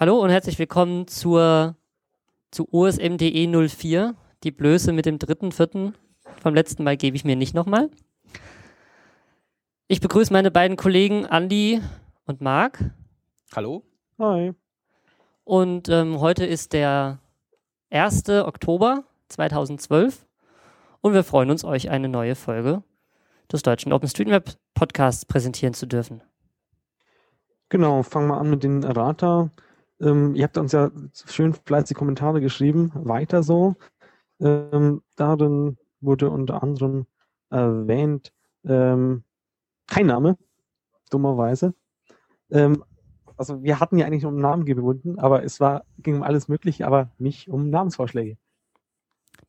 Hallo und herzlich willkommen zur zu OSMDE 04. Die Blöße mit dem dritten, vierten vom letzten Mal gebe ich mir nicht nochmal. Ich begrüße meine beiden Kollegen Andi und Marc. Hallo. Hi. Und ähm, heute ist der 1. Oktober 2012 und wir freuen uns, euch eine neue Folge des deutschen OpenStreetMap Podcasts präsentieren zu dürfen. Genau, fangen wir an mit den Errata. Ähm, ihr habt uns ja schön fleißig Kommentare geschrieben. Weiter so. Ähm, darin wurde unter anderem erwähnt, ähm, kein Name, dummerweise. Ähm, also wir hatten ja eigentlich um Namen gebunden, aber es war, ging um alles Mögliche, aber nicht um Namensvorschläge.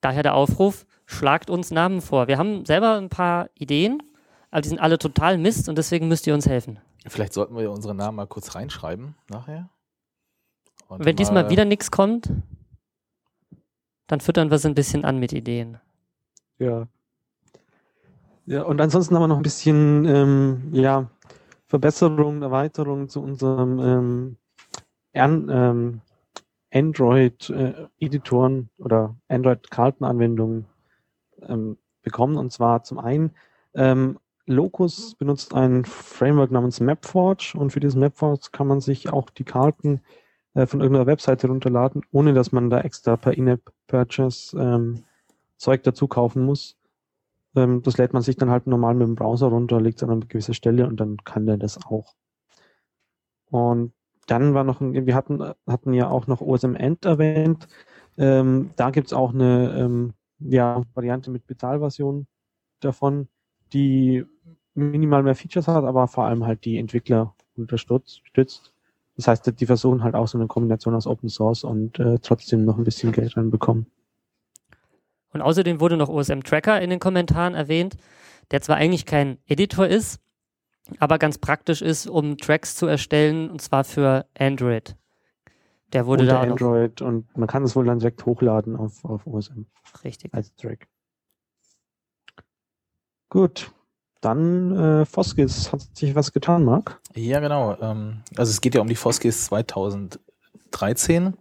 Daher der Aufruf, schlagt uns Namen vor. Wir haben selber ein paar Ideen, aber die sind alle total Mist und deswegen müsst ihr uns helfen. Vielleicht sollten wir unsere Namen mal kurz reinschreiben nachher. Und wenn diesmal wieder nichts kommt, dann füttern wir es ein bisschen an mit Ideen. Ja. Ja, und ansonsten haben wir noch ein bisschen ähm, ja, Verbesserungen, Erweiterungen zu unserem ähm, ähm, Android-Editoren äh, oder Android-Kartenanwendungen ähm, bekommen. Und zwar zum einen ähm, Locus benutzt ein Framework namens MapForge und für dieses MapForge kann man sich auch die Karten äh, von irgendeiner Webseite runterladen, ohne dass man da extra per In-App-Purchase ähm, Zeug dazu kaufen muss. Ähm, das lädt man sich dann halt normal mit dem Browser runter, legt es an eine gewisse Stelle und dann kann der das auch. Und dann war noch, ein, wir hatten, hatten ja auch noch OSM End erwähnt. Ähm, da gibt's auch eine ähm, ja, Variante mit Bezahlversion davon, die minimal mehr Features hat, aber vor allem halt die Entwickler unterstützt. Das heißt, die versuchen halt auch so eine Kombination aus Open Source und äh, trotzdem noch ein bisschen Geld reinbekommen. Und außerdem wurde noch OSM Tracker in den Kommentaren erwähnt, der zwar eigentlich kein Editor ist, aber ganz praktisch ist, um Tracks zu erstellen, und zwar für Android. Der wurde Unter da Android und man kann es wohl dann direkt hochladen auf, auf OSM. Richtig. Als Track. Gut. Dann äh, Foskis. Hat sich was getan, Marc? Ja, genau. Ähm, also es geht ja um die Foskis 2013.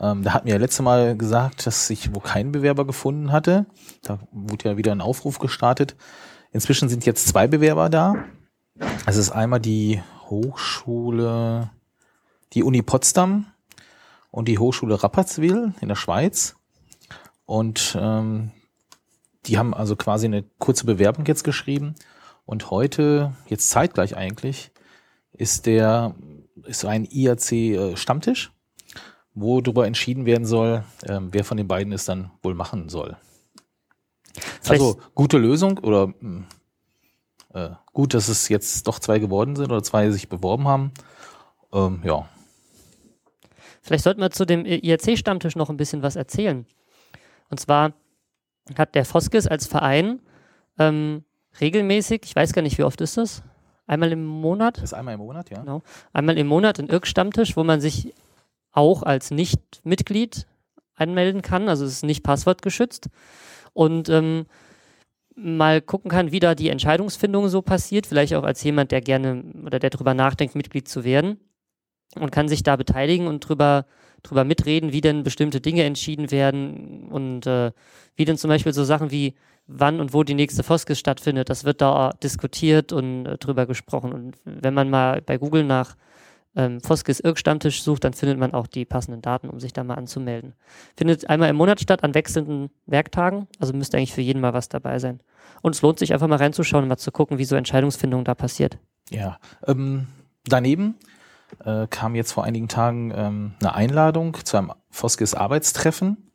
Ähm, da hatten wir ja letzte Mal gesagt, dass sich wo kein Bewerber gefunden hatte. Da wurde ja wieder ein Aufruf gestartet. Inzwischen sind jetzt zwei Bewerber da. Es ist einmal die Hochschule, die Uni Potsdam und die Hochschule Rapperswil in der Schweiz. Und ähm, die haben also quasi eine kurze Bewerbung jetzt geschrieben. Und heute, jetzt zeitgleich eigentlich, ist der, ist ein IAC-Stammtisch, wo darüber entschieden werden soll, äh, wer von den beiden es dann wohl machen soll. Vielleicht also gute Lösung oder mh, äh, gut, dass es jetzt doch zwei geworden sind oder zwei sich beworben haben. Ähm, ja. Vielleicht sollten wir zu dem IRC-Stammtisch noch ein bisschen was erzählen. Und zwar hat der Foskes als Verein ähm, regelmäßig, ich weiß gar nicht, wie oft ist das? Einmal im Monat? Das ist einmal im Monat, ja. Genau. Einmal im Monat einen Irk-Stammtisch, wo man sich auch als Nicht-Mitglied anmelden kann. Also es ist nicht passwortgeschützt. Und ähm, mal gucken kann, wie da die Entscheidungsfindung so passiert. Vielleicht auch als jemand, der gerne oder der darüber nachdenkt, Mitglied zu werden. Und kann sich da beteiligen und drüber drüber mitreden, wie denn bestimmte Dinge entschieden werden und äh, wie denn zum Beispiel so Sachen wie wann und wo die nächste Foskis stattfindet, das wird da diskutiert und äh, drüber gesprochen. Und wenn man mal bei Google nach ähm, Foskis Irk Stammtisch sucht, dann findet man auch die passenden Daten, um sich da mal anzumelden. Findet einmal im Monat statt an wechselnden Werktagen, also müsste eigentlich für jeden mal was dabei sein. Und es lohnt sich einfach mal reinzuschauen und mal zu gucken, wie so Entscheidungsfindung da passiert. Ja. Ähm, daneben äh, kam jetzt vor einigen Tagen ähm, eine Einladung zu einem Foskis Arbeitstreffen.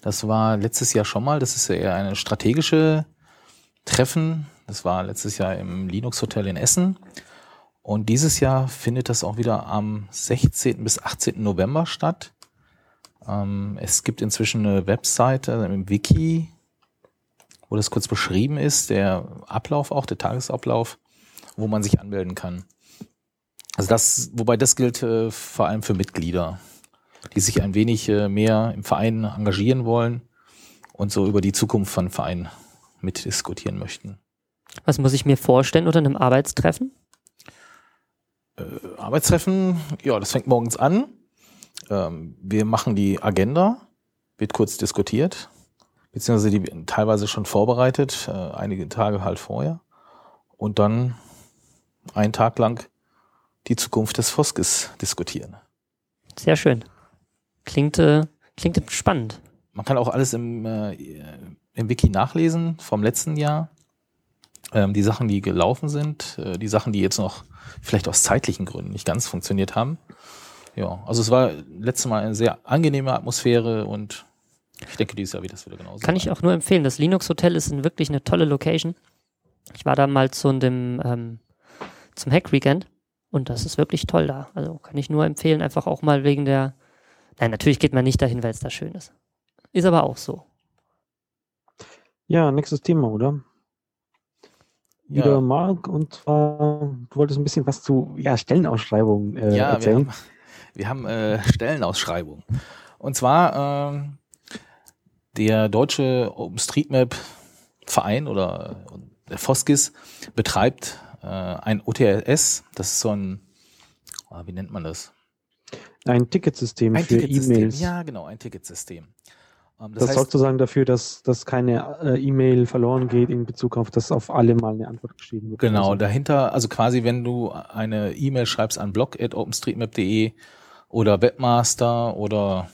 Das war letztes Jahr schon mal. Das ist ja eher eine strategische Treffen. Das war letztes Jahr im Linux Hotel in Essen. Und dieses Jahr findet das auch wieder am 16. bis 18. November statt. Ähm, es gibt inzwischen eine Webseite im Wiki, wo das kurz beschrieben ist, der Ablauf auch, der Tagesablauf, wo man sich anmelden kann. Also das, wobei das gilt äh, vor allem für Mitglieder, die sich ein wenig äh, mehr im Verein engagieren wollen und so über die Zukunft von Verein mitdiskutieren möchten. Was muss ich mir vorstellen unter einem Arbeitstreffen? äh, Arbeitstreffen, ja, das fängt morgens an. Ähm, wir machen die Agenda, wird kurz diskutiert, beziehungsweise die teilweise schon vorbereitet, äh, einige Tage halt vorher. Und dann einen Tag lang die Zukunft des Foskes diskutieren. Sehr schön. Klingt, äh, klingt spannend. Man kann auch alles im, äh, im Wiki nachlesen vom letzten Jahr. Ähm, die Sachen, die gelaufen sind, äh, die Sachen, die jetzt noch vielleicht aus zeitlichen Gründen nicht ganz funktioniert haben. Ja, also es war letztes Mal eine sehr angenehme Atmosphäre und ich denke, dieses Jahr wird das wieder genauso. Kann ich auch nur empfehlen. Das Linux Hotel ist wirklich eine tolle Location. Ich war da mal zu dem, ähm, zum Hack Weekend und das ist wirklich toll da. Also kann ich nur empfehlen, einfach auch mal wegen der. Nein, natürlich geht man nicht dahin, weil es da schön ist. Ist aber auch so. Ja, nächstes Thema, oder? Ja. Wieder Marc und zwar, du wolltest ein bisschen was zu ja, Stellenausschreibungen äh, ja, wir erzählen. haben, wir haben äh, Stellenausschreibung. Und zwar ähm, der deutsche OpenStreetMap Verein oder äh, der Foskis betreibt äh, ein OTLS, das ist so ein, ah, wie nennt man das? Ein Ticketsystem Ein für Ticketsystem. E-Mails. Ja, genau, ein Ticketsystem. Ähm, Das, sorgt sozusagen dafür, dass, dass keine äh, E-Mail verloren geht in Bezug auf, dass auf alle mal eine Antwort geschrieben wird. Genau, Also, dahinter, also quasi, wenn du eine E-Mail schreibst an blog.openstreetmap.de oder Webmaster oder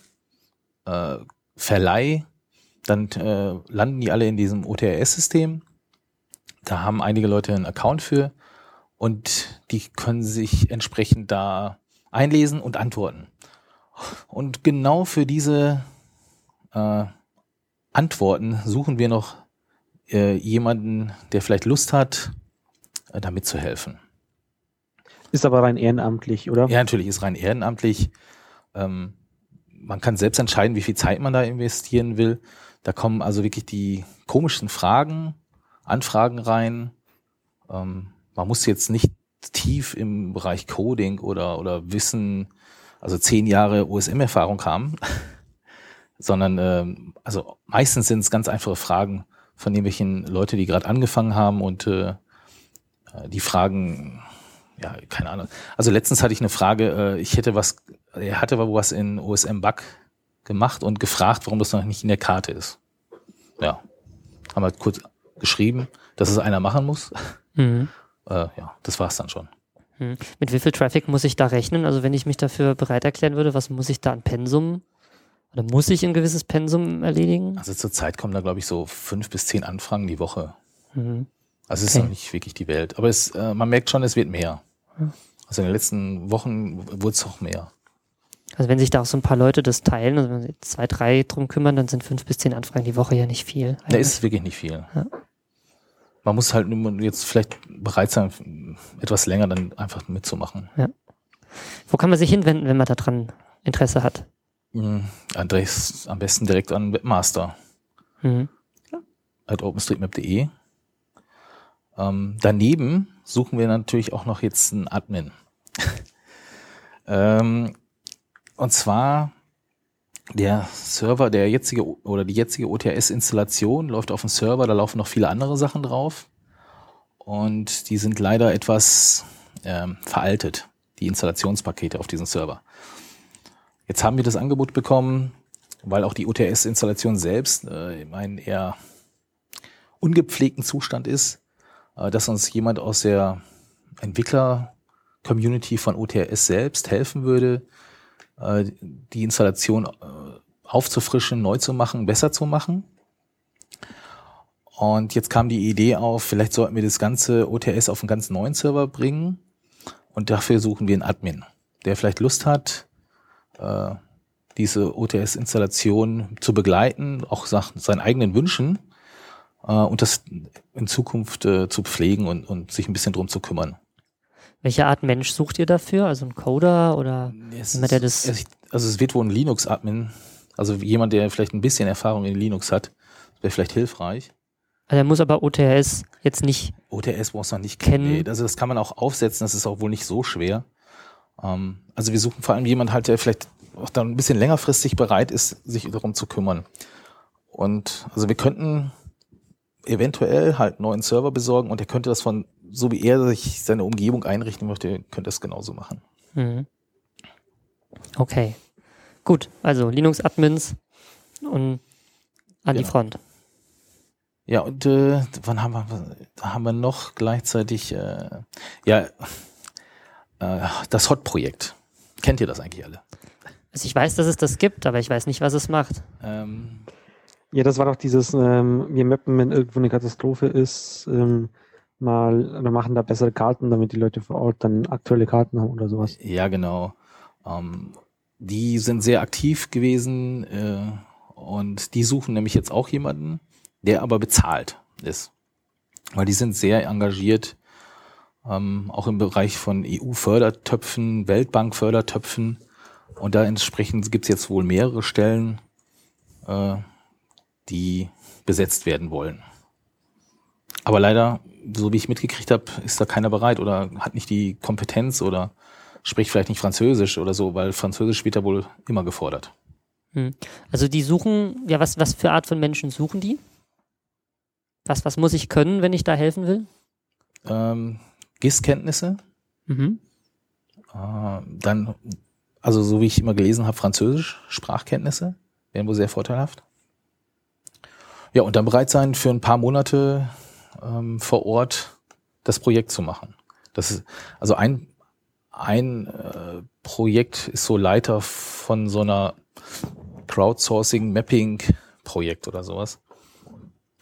äh, Verleih, dann äh, landen die alle in diesem OTRS-System. Da haben einige Leute einen Account für und die können sich entsprechend da einlesen und antworten. Und genau für diese äh, Antworten suchen wir noch äh, jemanden, der vielleicht Lust hat, äh, da mitzuhelfen. Ist aber rein ehrenamtlich, oder? Ja, natürlich ist rein ehrenamtlich. Ähm, man kann selbst entscheiden, wie viel Zeit man da investieren will. Da kommen also wirklich die komischsten Fragen, Anfragen rein. Ähm, man muss jetzt nicht tief im Bereich Coding oder, oder Wissen, also zehn Jahre OSM-Erfahrung haben, sondern ähm, also meistens sind es ganz einfache Fragen von irgendwelchen Leute, die gerade angefangen haben und äh, äh, die Fragen, ja, keine Ahnung. Also letztens hatte ich eine Frage, äh, ich hätte was, er hatte aber was in OSM-Bug gemacht und gefragt, warum das noch nicht in der Karte ist. Ja, haben wir kurz geschrieben, dass es einer machen muss. Mhm. Äh, ja, das war's dann schon. Hm. Mit wie viel Traffic muss ich da rechnen? Also wenn ich mich dafür bereit erklären würde, was muss ich da an Pensum? Oder muss ich ein gewisses Pensum erledigen? Also zurzeit kommen da, glaube ich, so fünf bis zehn Anfragen die Woche. Mhm. Also es ist Okay. noch nicht wirklich die Welt. Aber es, äh, man merkt schon, es wird mehr. Also in den letzten Wochen wurde es auch mehr. Also wenn sich da auch so ein paar Leute das teilen, also wenn sich zwei, drei drum kümmern, dann sind fünf bis zehn Anfragen die Woche ja nicht viel. Da ist wirklich nicht viel. Ja. Man muss halt nur jetzt vielleicht bereit sein, etwas länger dann einfach mitzumachen. Wo kann man sich hinwenden, wenn man daran Interesse hat? Mhm. Andres am besten direkt an Webmaster Mhm. at openstreetmap.de. Ähm, daneben suchen wir natürlich auch noch jetzt einen Admin. ähm, und zwar der Server, der jetzige oder die jetzige OTS-Installation läuft auf dem Server, da laufen noch viele andere Sachen drauf. Und die sind leider etwas ähm, veraltet, die Installationspakete auf diesem Server. Jetzt haben wir das Angebot bekommen, weil auch die OTS-Installation selbst äh, in einem eher ungepflegten Zustand ist, äh, dass uns jemand aus der Entwickler-Community von OTS selbst helfen würde, äh, die Installation äh, aufzufrischen, neu zu machen, besser zu machen. Und jetzt kam die Idee auf, vielleicht sollten wir das ganze OTS auf einen ganz neuen Server bringen. Und dafür suchen wir einen Admin, der vielleicht Lust hat, äh, diese OTS-Installation zu begleiten, auch seinen eigenen Wünschen und das in Zukunft zu pflegen und, und sich ein bisschen drum zu kümmern. Welche Art Mensch sucht ihr dafür? Also ein Coder oder Es jemand, der ist- das... es- also es wird wohl ein Linux-Admin, also jemand, der vielleicht ein bisschen Erfahrung in Linux hat, wäre vielleicht hilfreich. Also er muss aber OTS jetzt nicht... OTS brauchst du noch nicht Kennen. Nee, also das kann man auch aufsetzen, das ist auch wohl nicht so schwer. Ähm, also wir suchen vor allem jemand halt, der vielleicht auch dann ein bisschen längerfristig bereit ist, sich darum zu kümmern. Und also wir könnten eventuell halt einen neuen Server besorgen und der könnte das von so wie er sich seine Umgebung einrichten möchte, könnte er es genauso machen. Mhm. Okay. Gut, also Linux-Admins und an die Genau. Front. Ja, und äh, wann haben wir, da haben wir noch gleichzeitig, äh, ja, äh, das Hot-Projekt. Kennt ihr das eigentlich alle? Also ich weiß, dass es das gibt, aber ich weiß nicht, was es macht. Ähm, Ja, das war doch dieses, ähm, wir mappen, wenn irgendwo eine Katastrophe ist, ähm, mal, oder machen da bessere Karten, damit die Leute vor Ort dann aktuelle Karten haben oder sowas. ja, genau. Ähm, die sind sehr aktiv gewesen äh, und die suchen nämlich jetzt auch jemanden, der aber bezahlt ist. Weil die sind sehr engagiert, ähm, auch im Bereich von EU-Fördertöpfen, Weltbank-Fördertöpfen. Und da entsprechend gibt's jetzt wohl mehrere Stellen, äh, die besetzt werden wollen. Aber leider, so wie ich mitgekriegt habe, ist da keiner bereit oder hat nicht die Kompetenz oder spricht vielleicht nicht Französisch oder so, weil Französisch wird da wohl immer gefordert. Hm. Also die suchen, ja, was, was für Art von Menschen suchen die? Was, was muss ich können, wenn ich da helfen will? Ähm, GIS-Kenntnisse, Mhm. äh, dann, also so wie ich immer gelesen habe, Französisch, Sprachkenntnisse, wären wohl sehr vorteilhaft. Ja, und dann bereit sein, für ein paar Monate ähm, vor Ort das Projekt zu machen. Das ist, also ein, ein äh, Projekt ist so Leiter von so einer Crowdsourcing-Mapping-Projekt oder sowas.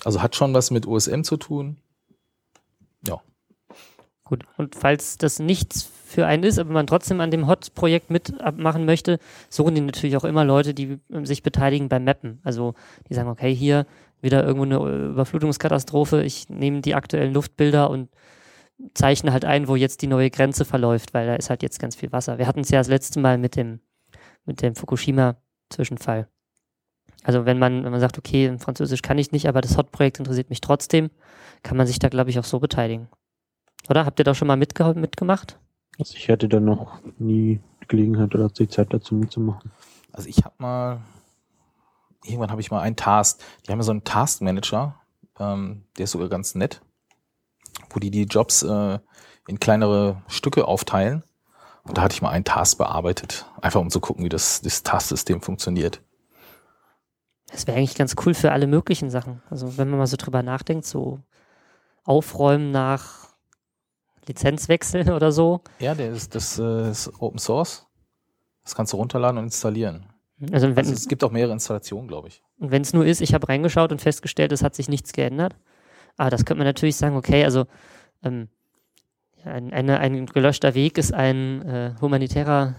Also hat schon was mit USM zu tun. Ja. Gut. Und falls das nichts für einen ist, aber man trotzdem an dem Hot-Projekt mitmachen möchte, suchen die natürlich auch immer Leute, die ähm, sich beteiligen beim Mappen. Also die sagen, okay, hier wieder irgendwo eine äh, Überflutungskatastrophe, ich nehme die aktuellen Luftbilder und zeichne halt ein, wo jetzt die neue Grenze verläuft, weil da ist halt jetzt ganz viel Wasser. Wir hatten es ja das letzte Mal mit dem, mit dem Fukushima-Zwischenfall. Also wenn man, wenn man sagt, okay, in Französisch kann ich nicht, aber das Hot-Projekt interessiert mich trotzdem, kann man sich da, glaube ich, auch so beteiligen. Oder? Habt ihr da schon mal mitge mitgemacht? Also ich hatte da noch nie die Gelegenheit oder die Zeit dazu mitzumachen. Also ich habe mal, irgendwann habe ich mal einen Task. Die haben ja so einen Task Manager, ähm, der ist sogar ganz nett, wo die die Jobs äh, in kleinere Stücke aufteilen. Und da hatte ich mal einen Task bearbeitet, einfach um zu gucken, wie das, das Tasksystem funktioniert. Das wäre eigentlich ganz cool für alle möglichen Sachen. Also wenn man mal so drüber nachdenkt, so aufräumen nach Lizenzwechsel oder so. Ja, ist, das äh, ist Open Source. Das kannst du runterladen und installieren. Also wenn Also es gibt auch mehrere Installationen, glaube ich. Und wenn es nur ist, ich habe reingeschaut und festgestellt, es hat sich nichts geändert. Aber das könnte man natürlich sagen, okay, also ähm, ein, eine, ein gelöschter Weg ist ein äh, humanitärer.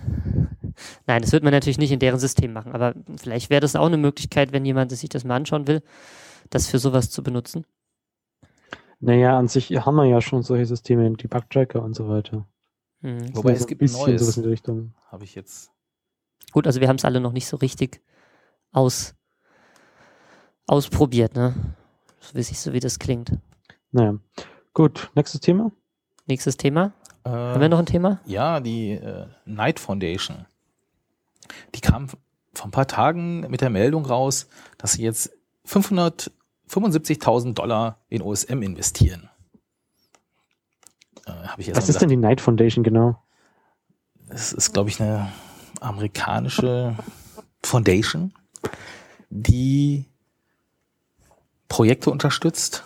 Nein, das wird man natürlich nicht in deren System machen, aber vielleicht wäre das auch eine Möglichkeit, wenn jemand sich das mal anschauen will, das für sowas zu benutzen. Naja, an sich haben wir ja schon solche Systeme, die Bugtracker und so weiter. Mhm. Wobei So es gibt ein bisschen neues. sowas in die Richtung. Habe ich jetzt. Gut, also wir haben es alle noch nicht so richtig aus, ausprobiert, ne? So wie, sich, so wie das klingt. Naja. Gut, nächstes Thema. Nächstes Thema. Äh, Haben wir noch ein Thema? Ja, die äh, Knight Foundation. Die kam vor ein paar Tagen mit der Meldung raus, dass sie jetzt 575.000 Dollar in OSM investieren. Äh, Was ist denn die Knight Foundation genau? Es ist, glaube ich, eine amerikanische Foundation, die Projekte unterstützt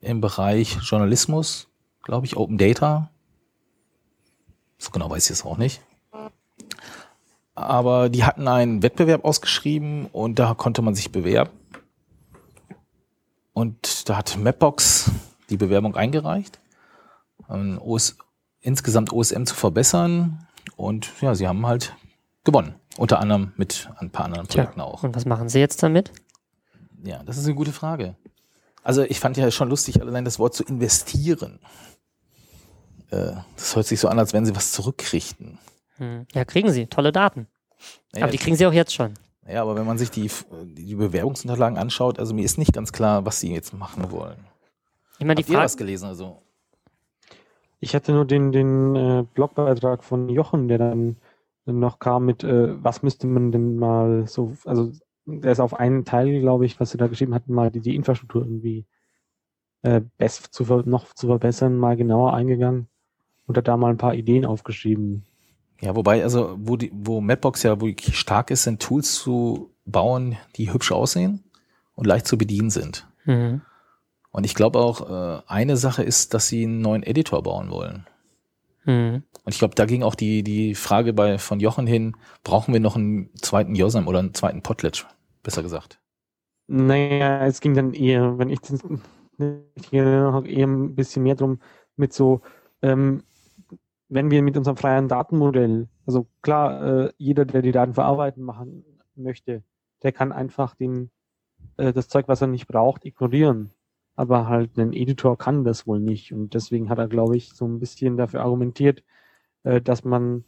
im Bereich Journalismus, glaube ich, Open Data. So genau weiß ich es auch nicht. Aber die hatten einen Wettbewerb ausgeschrieben und da konnte man sich bewerben. Und da hat Mapbox die Bewerbung eingereicht, ähm, OS, insgesamt OSM zu verbessern. Und ja, sie haben halt gewonnen. Unter anderem mit ein paar anderen Tja, Projekten auch. und was machen sie jetzt damit? Ja, das ist eine gute Frage. Also ich fand ja schon lustig, allein das Wort zu investieren. Äh, das hört sich so an, als wenn sie was zurückrichten. Hm. Ja, kriegen sie. Tolle Daten. Naja, Aber die kriegen sie auch jetzt schon. ja, aber wenn man sich die, die Bewerbungsunterlagen anschaut, also mir ist nicht ganz klar, was sie jetzt machen wollen. Ich meine, die Habt ihr was Frage, gelesen? Also Ich hatte nur den, den äh, Blogbeitrag von Jochen, der dann noch kam mit, äh, was müsste man denn mal so, also der ist auf einen Teil, glaube ich, was sie da geschrieben hatten, mal die, die Infrastruktur irgendwie äh, best zu, noch zu verbessern, mal genauer eingegangen und hat da mal ein paar Ideen aufgeschrieben. Ja, wobei, also wo die, wo Mapbox ja wirklich stark ist, sind Tools zu bauen, die hübsch aussehen und leicht zu bedienen sind. Mhm. Und ich glaube auch, äh, eine Sache ist, dass sie einen neuen Editor bauen wollen. Mhm. Und ich glaube, da ging auch die, die Frage bei, von Jochen hin, brauchen wir noch einen zweiten Yosam oder einen zweiten Potlatch, besser gesagt. Naja, es ging dann eher, wenn ich das nicht eher ein bisschen mehr drum mit so, ähm, wenn wir mit unserem freien Datenmodell, also klar, äh, jeder, der die Daten verarbeiten machen möchte, der kann einfach den, äh, das Zeug, was er nicht braucht, ignorieren. Aber halt ein Editor kann das wohl nicht. Und deswegen hat er, glaube ich, so ein bisschen dafür argumentiert, äh, dass man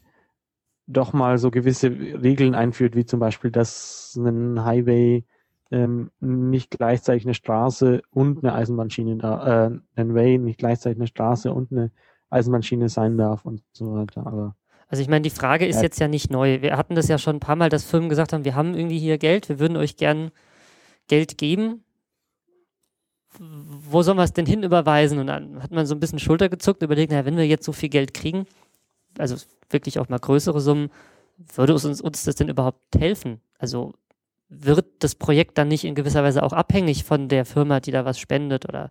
doch mal so gewisse Regeln einführt, wie zum Beispiel, dass ein Highway ähm, nicht gleichzeitig eine Straße und eine Eisenbahnschiene, äh, ein Way nicht gleichzeitig eine Straße und eine Eisenbahnschiene sein darf und so weiter. Aber also ich meine, die Frage ist ja. jetzt ja nicht neu. Wir hatten das ja schon ein paar Mal, dass Firmen gesagt haben, wir haben irgendwie hier Geld, wir würden euch gern Geld geben. Wo sollen wir es denn hin überweisen? Und dann hat man so ein bisschen Schulter gezuckt, überlegt, naja, wenn wir jetzt so viel Geld kriegen, also wirklich auch mal größere Summen, würde uns, uns das denn überhaupt helfen? Also wird das Projekt dann nicht in gewisser Weise auch abhängig von der Firma, die da was spendet oder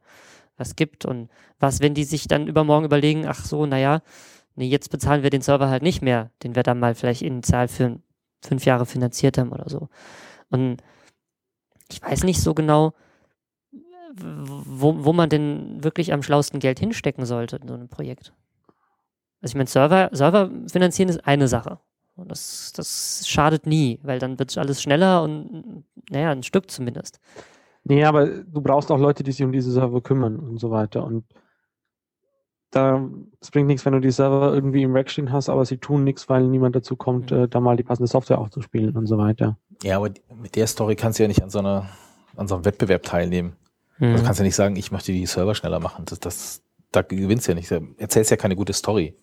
was gibt? Und was, wenn die sich dann übermorgen überlegen, ach so, naja, nee, jetzt bezahlen wir den Server halt nicht mehr, den wir dann mal vielleicht in Zahl für fünf Jahre finanziert haben oder so. Und ich weiß nicht so genau, wo, wo man denn wirklich am schlausten Geld hinstecken sollte in so einem Projekt. Also ich meine, Server, Server finanzieren ist eine Sache. Und das, das schadet nie, weil dann wird alles schneller und naja, ein Stück zumindest. Nee, aber du brauchst auch Leute, die sich um diese Server kümmern und so weiter. Und da es bringt nichts, wenn du die Server irgendwie im Rack stehen hast, aber sie tun nichts, weil niemand dazu kommt, mhm. äh, da mal die passende Software aufzuspielen und so weiter. Ja, aber mit der Story kannst du ja nicht an so einer, an so einem Wettbewerb teilnehmen. Mhm. Also kannst ja nicht sagen, ich möchte die Server schneller machen. Das, das, da gewinnst du ja nicht. Da erzählst ja keine gute Story.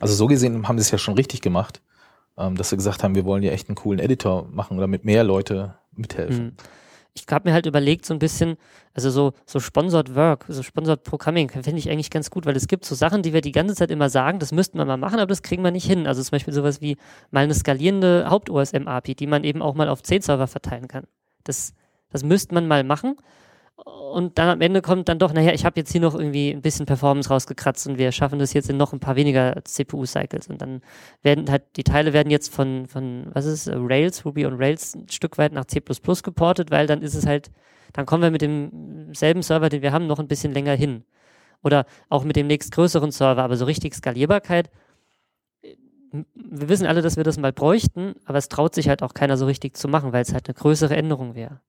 Also so gesehen haben sie es ja schon richtig gemacht ähm, dass sie gesagt haben, wir wollen ja echt einen coolen Editor machen, damit mehr Leute mithelfen. Mhm. Ich habe mir halt überlegt, so ein bisschen, also so, so Sponsored Work, so Sponsored Programming, finde ich eigentlich ganz gut, weil es gibt so Sachen, die wir die ganze Zeit immer sagen, das müssten wir mal machen, aber das kriegen wir nicht hin. Also zum Beispiel sowas wie mal eine skalierende Haupt-OSM-API, die man eben auch mal auf 10 Server verteilen kann. Das, das müsste man mal machen und dann am Ende kommt dann doch, naja, ich habe jetzt hier noch irgendwie ein bisschen Performance rausgekratzt und wir schaffen das jetzt in noch ein paar weniger CPU-Cycles. Und dann werden halt, die Teile werden jetzt von, von, was ist Rails, Ruby on Rails ein Stück weit nach C geportet, weil dann ist es halt, dann kommen wir mit demselben Server, den wir haben, noch ein bisschen länger hin. Oder auch mit dem nächstgrößeren Server, aber so richtig Skalierbarkeit. Wir wissen alle, dass wir das mal bräuchten, aber es traut sich halt auch keiner so richtig zu machen, weil es halt eine größere Änderung wäre.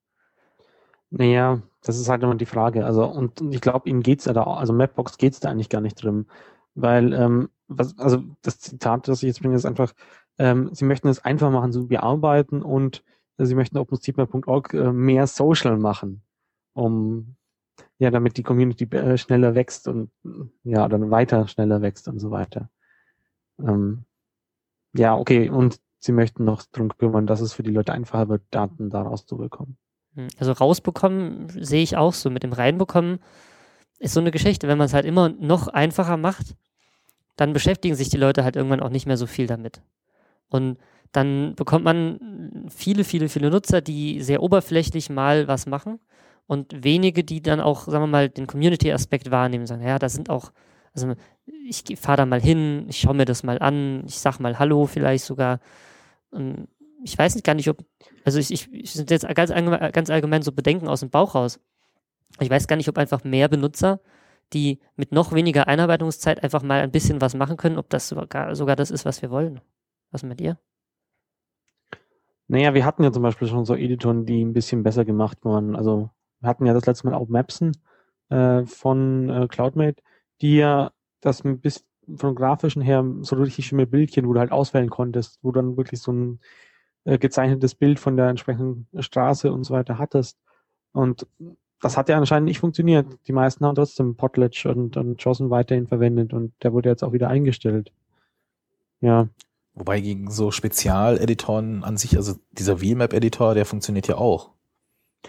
Naja, das ist halt immer die Frage. Also, und ich glaube, ihnen geht's ja da, also Mapbox geht's da eigentlich gar nicht drin. Weil, ähm, was, also das Zitat, das ich jetzt bringe, ist einfach, ähm, sie möchten es einfach machen, so bearbeiten und äh, sie möchten OpenStreetMap.org äh, mehr Social machen, um ja, damit die Community äh, schneller wächst und ja, dann weiter schneller wächst und so weiter. Ähm, ja, okay, und sie möchten noch drum kümmern, dass es für die Leute einfacher wird, Daten daraus zu bekommen. Also rausbekommen sehe ich auch so. Mit dem reinbekommen ist so eine Geschichte. Wenn man es halt immer noch einfacher macht, dann beschäftigen sich die Leute halt irgendwann auch nicht mehr so viel damit. Und dann bekommt man viele, viele, viele Nutzer, die sehr oberflächlich mal was machen und wenige, die dann auch, sagen wir mal, den Community-Aspekt wahrnehmen, sagen, ja, da sind auch, also ich fahre da mal hin, ich schaue mir das mal an, ich sag mal Hallo vielleicht sogar. Und ich weiß nicht gar nicht, ob, also ich, ich, ich sind jetzt ganz, ganz allgemein so Bedenken aus dem Bauch raus. Ich weiß gar nicht, ob einfach mehr Benutzer, die mit noch weniger Einarbeitungszeit einfach mal ein bisschen was machen können, ob das sogar, sogar das ist, was wir wollen. Was mit dir? Naja, wir hatten ja zum Beispiel schon so Editoren, die ein bisschen besser gemacht waren. Also wir hatten ja das letzte Mal auch Mapsen äh, von äh, CloudMate, die ja das ein bisschen von grafischen her so richtig schöne Bildchen, wo du halt auswählen konntest, wo dann wirklich so ein äh, gezeichnetes Bild von der entsprechenden Straße und so weiter hattest. Und das hat ja anscheinend nicht funktioniert. Die meisten haben trotzdem Potlatch und, und JOSN weiterhin verwendet und der wurde jetzt auch wieder eingestellt. Ja. Wobei gegen so Spezialeditoren an sich, also dieser VMap-Editor, der funktioniert ja auch.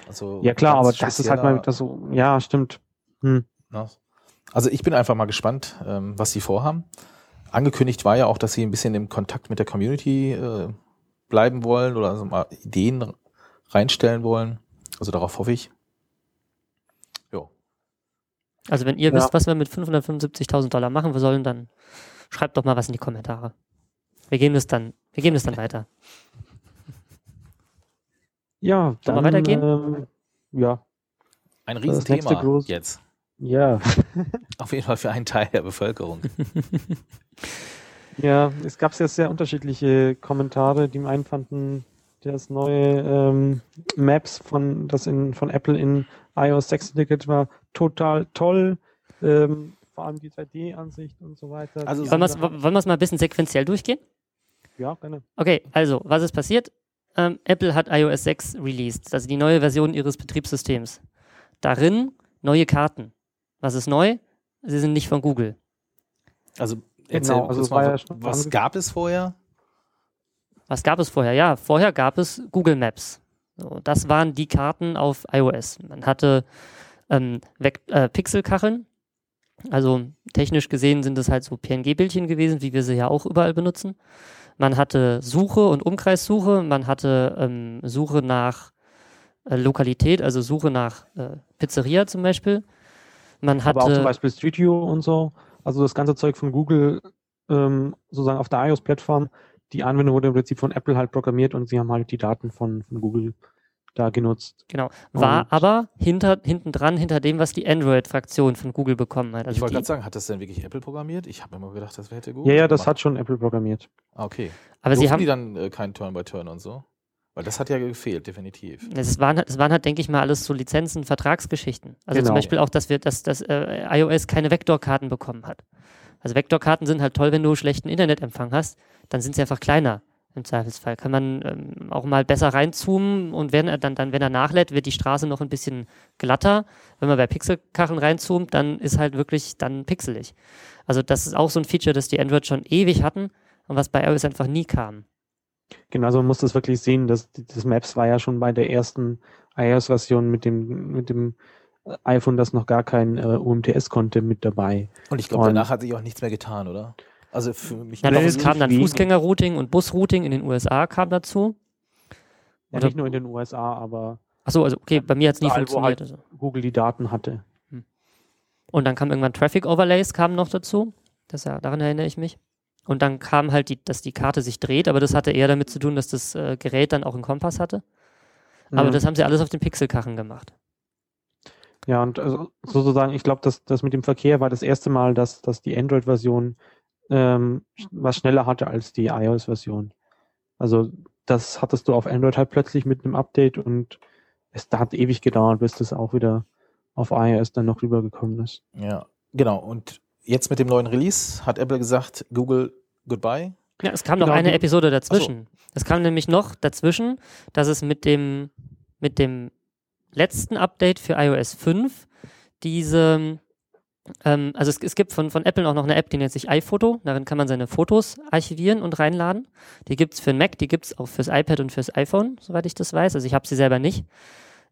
Also ja klar, aber das ist halt mal das so, ja, stimmt. Hm. Ne? Also ich bin einfach mal gespannt, ähm, was sie vorhaben. Angekündigt war ja auch, dass sie ein bisschen im Kontakt mit der Community äh, bleiben wollen oder also mal Ideen reinstellen wollen. Also darauf hoffe ich. Jo. Also wenn ihr Ja. wisst, was wir mit 575.000 Dollar machen sollen, dann schreibt doch mal was in die Kommentare. Wir geben das dann, wir geben das dann weiter. Ja, Sollen wir dann, weitergehen? Ähm, ja, Ein Riesenthema jetzt. ja. Auf jeden Fall für einen Teil der Bevölkerung. Ja, es gab sehr, sehr unterschiedliche Kommentare. Die einen fanden das neue ähm, Maps von das in von Apple in iOS 6 entwickelt war total toll. Ähm, vor allem die 3D-Ansicht und so weiter. Also Die Wollen wir es mal ein bisschen sequenziell durchgehen? ja, gerne. Okay, also, was ist passiert? Ähm, Apple hat iOS 6 released, also die neue Version ihres Betriebssystems. Darin neue Karten. Was ist neu? Sie sind nicht von Google. Also erzähl Genau, also mal, ja was gab es vorher? Was gab es vorher? Ja, vorher gab es Google Maps. So, das waren die Karten auf iOS. Man hatte ähm, äh, Pixelkacheln. Also technisch gesehen sind es halt so PNG-Bildchen gewesen, wie wir sie ja auch überall benutzen. Man hatte Suche und Umkreissuche. Man hatte ähm, Suche nach äh, Lokalität, also Suche nach äh, Pizzeria zum Beispiel. Man Aber auch zum hatte Beispiel Street View und so. Also das ganze Zeug von Google ähm, sozusagen auf der iOS-Plattform. Die Anwendung wurde im Prinzip von Apple halt programmiert und sie haben halt die Daten von, von Google da genutzt. genau war Und- aber hinter hinten dran hinter dem, was die Android-Fraktion von Google bekommen hat. ich Also wollte die, gerade sagen, hat das denn wirklich Apple programmiert? Ich habe immer gedacht, das hätte Google Ja, ja, das gemacht. hat schon Apple programmiert. Ah, Okay. aber sie Durften haben die dann äh, kein Turn-by-Turn und so? Weil das hat ja gefehlt, definitiv. Es waren, halt- es waren halt, denke ich mal, alles so Lizenzen, Vertragsgeschichten. Also zum Genau. Beispiel auch, dass wir, dass, dass äh, iOS keine Vektorkarten bekommen hat. Also Vektorkarten sind halt toll, wenn du schlechten Internetempfang hast, dann sind sie einfach kleiner im Zweifelsfall. Kann man ähm, auch mal besser reinzoomen und wenn er dann, dann, wenn er nachlädt, wird die Straße noch ein bisschen glatter. Wenn man bei Pixelkacheln reinzoomt, dann ist halt wirklich dann pixelig. Also das ist auch so ein Feature, das die Android schon ewig hatten und was bei iOS einfach nie kam. Genau, also man muss das wirklich sehen, dass das Maps war ja schon bei der ersten iOS-Version mit dem, mit dem iPhone, das noch gar kein äh, UMTS konnte, mit dabei. Und ich glaube, danach hat sich auch nichts mehr getan, oder? Also für mich. Ja, es nicht kam dann Fußgängerrouting und Busrouting in den USA kam dazu. Ja, Oder- nicht nur in den USA, aber Achso, also okay, bei mir hat es nie Überall, funktioniert. halt- Also. Google die Daten hatte. Und dann kam irgendwann Traffic Overlays kamen noch dazu. Das ja, daran erinnere ich mich. Und dann kam halt, die, dass die Karte sich dreht, aber das hatte eher damit zu tun, dass das äh, Gerät dann auch einen Kompass hatte. Aber Mhm. das haben sie alles auf den Pixelkachen gemacht. Ja, und also sozusagen, ich glaube, dass das mit dem Verkehr war das erste Mal, dass, dass die Android-Version ähm, was schneller hatte als die iOS-Version. Also das hattest du auf Android halt plötzlich mit einem Update und es da hat ewig gedauert, bis das auch wieder auf iOS dann noch rübergekommen ist. Ja, genau. Und jetzt mit dem neuen Release hat Apple gesagt, Google, goodbye. Ja, es kam noch Genau, eine Episode dazwischen. Es kam nämlich noch dazwischen, dass es mit dem, mit dem letzten Update für iOS 5 diese, ähm, also es, es gibt von, von Apple auch noch eine App, die nennt sich iPhoto. Darin kann man seine Fotos archivieren und reinladen. Die gibt es für den Mac, die gibt es auch fürs iPad und fürs iPhone, soweit ich das weiß. Also ich habe sie selber nicht.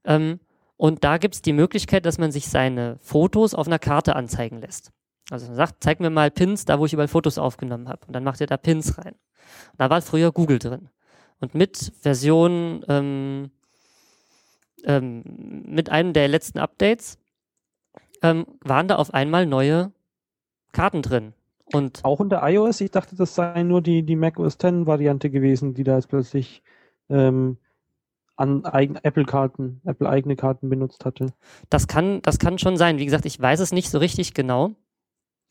Ähm, und da gibt es die Möglichkeit, dass man sich seine Fotos auf einer Karte anzeigen lässt. Also man sagt, zeig mir mal Pins, da wo ich überall Fotos aufgenommen habe. Und dann macht ihr da Pins rein. Und da war früher Google drin. Und mit Version, ähm, ähm, mit einem der letzten Updates ähm, waren da auf einmal neue Karten drin. Und Auch unter iOS, ich dachte, das sei nur die, die Mac OS X Variante gewesen, die da jetzt plötzlich ähm, an eigen, Apple-Karten, Apple-eigene Karten benutzt hatte. das kann, das kann schon sein. Wie gesagt, ich weiß es nicht so richtig genau.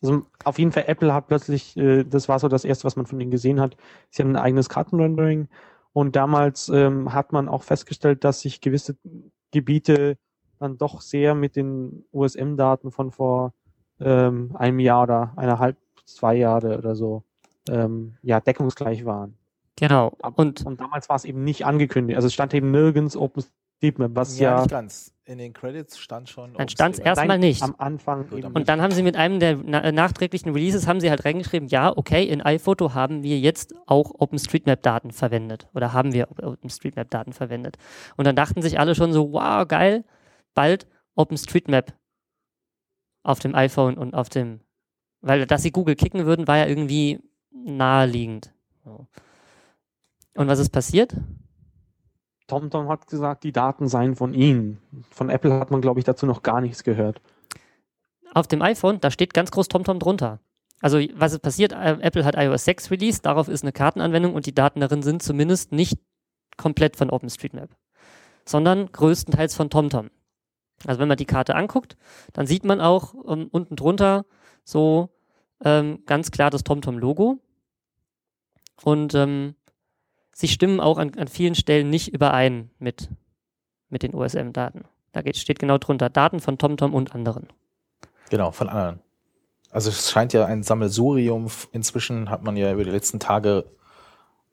Also auf jeden Fall, Apple hat plötzlich, äh, das war so das erste, was man von ihnen gesehen hat, sie haben ein eigenes Kartenrendering und damals ähm, hat man auch festgestellt, dass sich gewisse Gebiete dann doch sehr mit den USM-Daten von vor ähm, einem Jahr oder eineinhalb, zwei Jahre oder so ähm, ja, deckungsgleich waren. Genau. Ab- Und Und damals war es eben nicht angekündigt. Also es stand eben nirgends OpenStreetMap, was ja, nicht ganz. In den Credits stand schon. Dann stand's OpenStreetMap. erstmal nicht. am Anfang Gut, Und dann haben sie mit einem der na äh, nachträglichen Releases haben sie halt reingeschrieben, ja, okay, in iPhoto haben wir jetzt auch OpenStreetMap-Daten verwendet oder haben wir OpenStreetMap-Daten verwendet. Und dann dachten sich alle schon so, wow, geil, bald OpenStreetMap auf dem iPhone und auf dem, weil dass sie Google kicken würden, war ja irgendwie naheliegend. Und was ist passiert? TomTom hat gesagt, die Daten seien von ihnen. Von Apple hat man, glaube ich, dazu noch gar nichts gehört. Auf dem iPhone, da steht ganz groß TomTom drunter. Also was ist passiert? Äh, Apple hat iOS 6 released, darauf ist eine Kartenanwendung und die Daten darin sind zumindest nicht komplett von OpenStreetMap, sondern größtenteils von TomTom. Also wenn man die Karte anguckt, dann sieht man auch um, ähm, unten drunter so ähm, ganz klar das TomTom-Logo. Und ähm, sie stimmen auch an, an vielen Stellen nicht überein mit, mit den OSM-Daten. Da geht, steht genau drunter Daten von TomTom und anderen. Genau, von anderen. Also es scheint ja ein Sammelsurium. Inzwischen hat man ja über die letzten Tage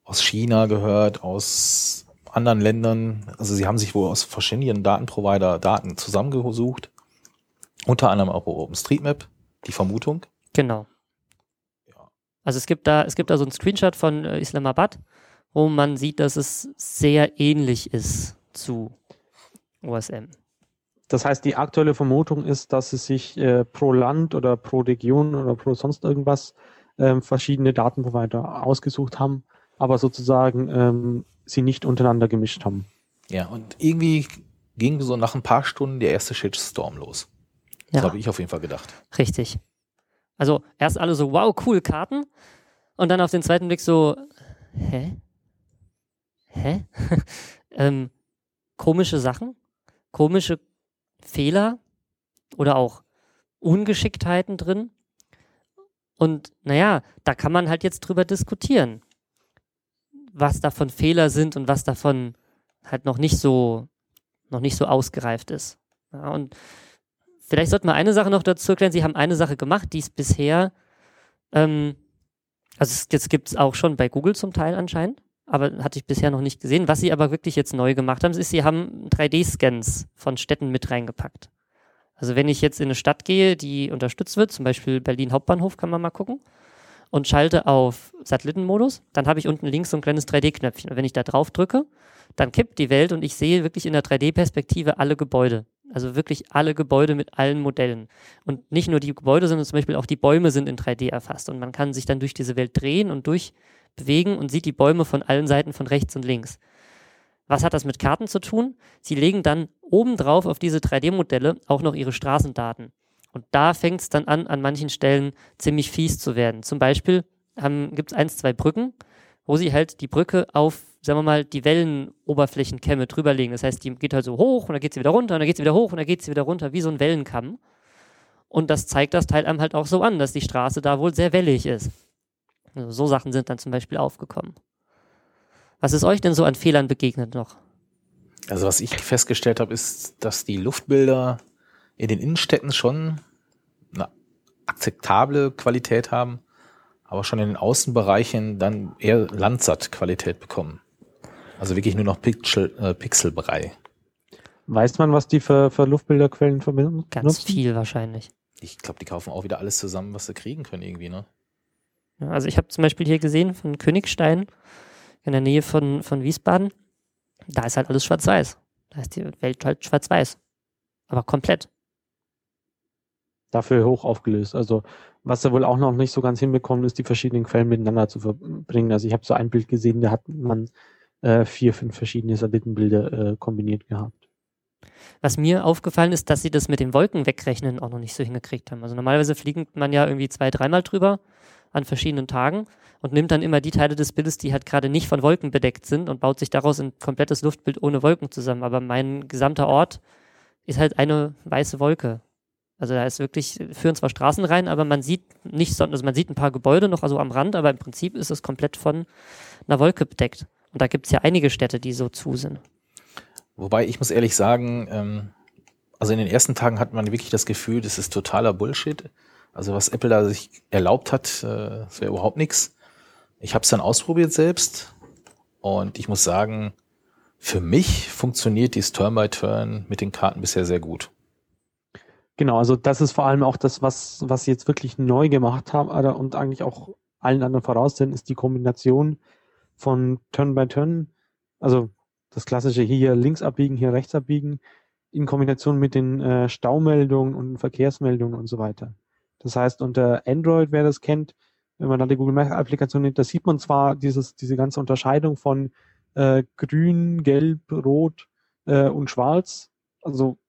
aus China gehört, aus anderen Ländern. Also sie haben sich wohl aus verschiedenen Datenprovider Daten zusammengesucht. Unter anderem auch OpenStreetMap, die Vermutung. Genau. Also es gibt da, es gibt da so einen Screenshot von äh, Islamabad wo man sieht, dass es sehr ähnlich ist zu OSM. Das heißt, die aktuelle Vermutung ist, dass es sich äh, pro Land oder pro Region oder pro sonst irgendwas äh, verschiedene Datenprovider ausgesucht haben, aber sozusagen ähm, sie nicht untereinander gemischt haben. Ja, und irgendwie ging so nach ein paar Stunden der erste Shitstorm los. Das ja. habe ich auf jeden Fall gedacht. Richtig. Also erst alle so, wow, cool, Karten. Und dann auf den zweiten Blick so, hä? Hä? ähm, komische Sachen, komische Fehler oder auch Ungeschicktheiten drin. Und naja, da kann man halt jetzt drüber diskutieren, was davon Fehler sind und was davon halt noch nicht so, noch nicht so ausgereift ist. Ja, und vielleicht sollte man eine Sache noch dazu erklären. Sie haben eine Sache gemacht, die es bisher, ähm, also das gibt es auch schon bei Google zum Teil anscheinend aber hatte ich bisher noch nicht gesehen. Was sie aber wirklich jetzt neu gemacht haben, ist, sie haben 3D-Scans von Städten mit reingepackt. Also wenn ich jetzt in eine Stadt gehe, die unterstützt wird, zum Beispiel Berlin Hauptbahnhof, kann man mal gucken, und schalte auf Satellitenmodus, dann habe ich unten links so ein kleines 3D-Knöpfchen. Und wenn ich da drauf drücke, dann kippt die Welt und ich sehe wirklich in der 3D-Perspektive alle Gebäude. Also wirklich alle Gebäude mit allen Modellen. Und nicht nur die Gebäude, sondern zum Beispiel auch die Bäume sind in 3D erfasst. Und man kann sich dann durch diese Welt drehen und durch bewegen und sieht die Bäume von allen Seiten von rechts und links. Was hat das mit Karten zu tun? Sie legen dann obendrauf auf diese 3D-Modelle auch noch ihre Straßendaten. Und da fängt es dann an, an manchen Stellen ziemlich fies zu werden. Zum Beispiel gibt es eins, zwei Brücken, wo sie halt die Brücke auf, sagen wir mal, die Wellenoberflächenkämme drüberlegen. Das heißt, die geht halt so hoch und dann geht sie wieder runter und dann geht sie wieder hoch und dann geht sie wieder runter, wie so ein Wellenkamm. Und das zeigt das Teil einem halt auch so an, dass die Straße da wohl sehr wellig ist. Also so Sachen sind dann zum Beispiel aufgekommen. Was ist euch denn so an Fehlern begegnet noch? Also was ich festgestellt habe, ist, dass die Luftbilder in den Innenstädten schon eine akzeptable Qualität haben, aber schon in den Außenbereichen dann eher Landsat-Qualität bekommen. Also wirklich nur noch Pixel, äh, Pixelbrei. Weiß man, was die für, für Luftbilderquellen verbinden? Ganz viel wahrscheinlich. Ich glaube, die kaufen auch wieder alles zusammen, was sie kriegen können irgendwie, ne? Also ich habe zum Beispiel hier gesehen von Königstein in der Nähe von, von Wiesbaden, da ist halt alles schwarz-weiß. Da ist die Welt halt schwarz-weiß. Aber komplett. Dafür hoch aufgelöst. Also was er wohl auch noch nicht so ganz hinbekommen ist, die verschiedenen Quellen miteinander zu verbringen. Also ich habe so ein Bild gesehen, da hat man äh, vier, fünf verschiedene Satellitenbilder äh, kombiniert gehabt. Was mir aufgefallen ist, dass sie das mit dem Wolken wegrechnen auch noch nicht so hingekriegt haben. Also normalerweise fliegt man ja irgendwie zwei, dreimal drüber an verschiedenen Tagen und nimmt dann immer die Teile des Bildes, die halt gerade nicht von Wolken bedeckt sind und baut sich daraus ein komplettes Luftbild ohne Wolken zusammen. Aber mein gesamter Ort ist halt eine weiße Wolke. Also da ist wirklich, führen zwar Straßen rein, aber man sieht nicht, also man sieht ein paar Gebäude noch also am Rand, aber im Prinzip ist es komplett von einer Wolke bedeckt. Und da gibt es ja einige Städte, die so zu sind. Wobei ich muss ehrlich sagen, ähm, also in den ersten Tagen hat man wirklich das Gefühl, das ist totaler Bullshit. Also was Apple da sich erlaubt hat, äh, das wäre überhaupt nichts. Ich habe es dann ausprobiert selbst und ich muss sagen, für mich funktioniert dieses Turn-by-Turn mit den Karten bisher sehr gut. Genau, also das ist vor allem auch das, was, was sie jetzt wirklich neu gemacht haben und eigentlich auch allen anderen voraussehen, ist die Kombination von Turn-by-Turn, also das klassische hier links abbiegen, hier rechts abbiegen, in Kombination mit den äh, Staumeldungen und Verkehrsmeldungen und so weiter. Das heißt, unter Android, wer das kennt, wenn man dann die Google Maps Applikation nimmt, da sieht man zwar dieses, diese ganze Unterscheidung von äh, grün, gelb, rot äh, und schwarz, also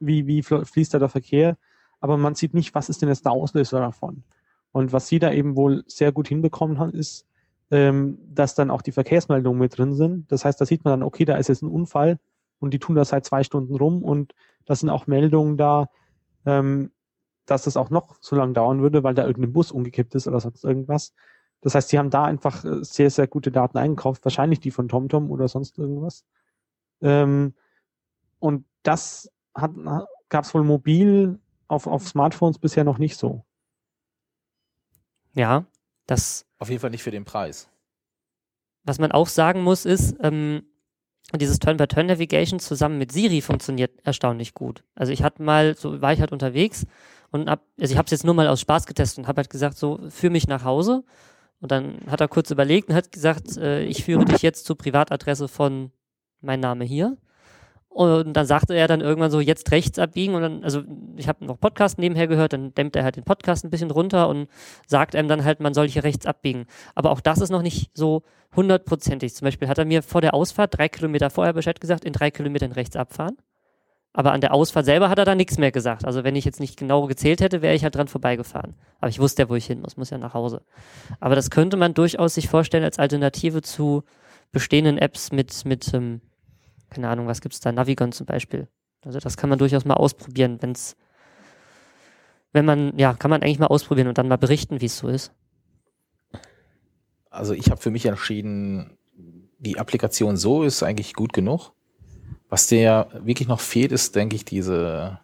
wie, wie fließt da der Verkehr, aber man sieht nicht, was ist denn jetzt der Auslöser davon. Und was sie da eben wohl sehr gut hinbekommen haben, ist, ähm, dass dann auch die Verkehrsmeldungen mit drin sind. Das heißt, da sieht man dann, okay, da ist jetzt ein Unfall und die tun das seit zwei Stunden rum und da sind auch Meldungen da, ähm, dass es auch noch so lange dauern würde, weil da irgendein Bus umgekippt ist oder sonst irgendwas. Das heißt, sie haben da einfach äh, sehr, sehr gute Daten eingekauft, wahrscheinlich die von TomTom oder sonst irgendwas. Ähm, und das gab es wohl mobil auf, auf Smartphones bisher noch nicht so. Ja, das. Auf jeden Fall nicht für den Preis. Was man auch sagen muss, ist, ähm, dieses Turn-by-Turn-Navigation zusammen mit Siri funktioniert erstaunlich gut. Also ich hatte mal, so war ich halt unterwegs und ab, also ich habe es jetzt nur mal aus Spaß getestet und habe halt gesagt, so führ mich nach Hause. Und dann hat er kurz überlegt und hat gesagt, äh, ich führe dich jetzt zur Privatadresse von mein Name hier. Und dann sagte er dann irgendwann so, jetzt rechts abbiegen. Und dann, also ich habe noch Podcast nebenher gehört, dann dämmt er halt den Podcast ein bisschen runter und sagt einem dann halt, man soll hier rechts abbiegen. Aber auch das ist noch nicht so hundertprozentig. Zum Beispiel hat er mir vor der Ausfahrt drei Kilometer vorher Bescheid gesagt, in drei Kilometern rechts abfahren. Aber an der Ausfahrt selber hat er da nichts mehr gesagt. Also wenn ich jetzt nicht genau gezählt hätte, wäre ich halt dran vorbeigefahren. Aber ich wusste ja, wo ich hin muss, muss ja nach Hause. Aber das könnte man durchaus sich vorstellen als Alternative zu bestehenden Apps mit, mit ähm, keine Ahnung, was gibt es da, Navigon zum Beispiel. Also das kann man durchaus mal ausprobieren, wenn es, wenn man, ja, kann man eigentlich mal ausprobieren und dann mal berichten, wie es so ist. Also ich habe für mich entschieden, die Applikation so ist eigentlich gut genug. Was dir wirklich noch fehlt, ist, denke ich, diese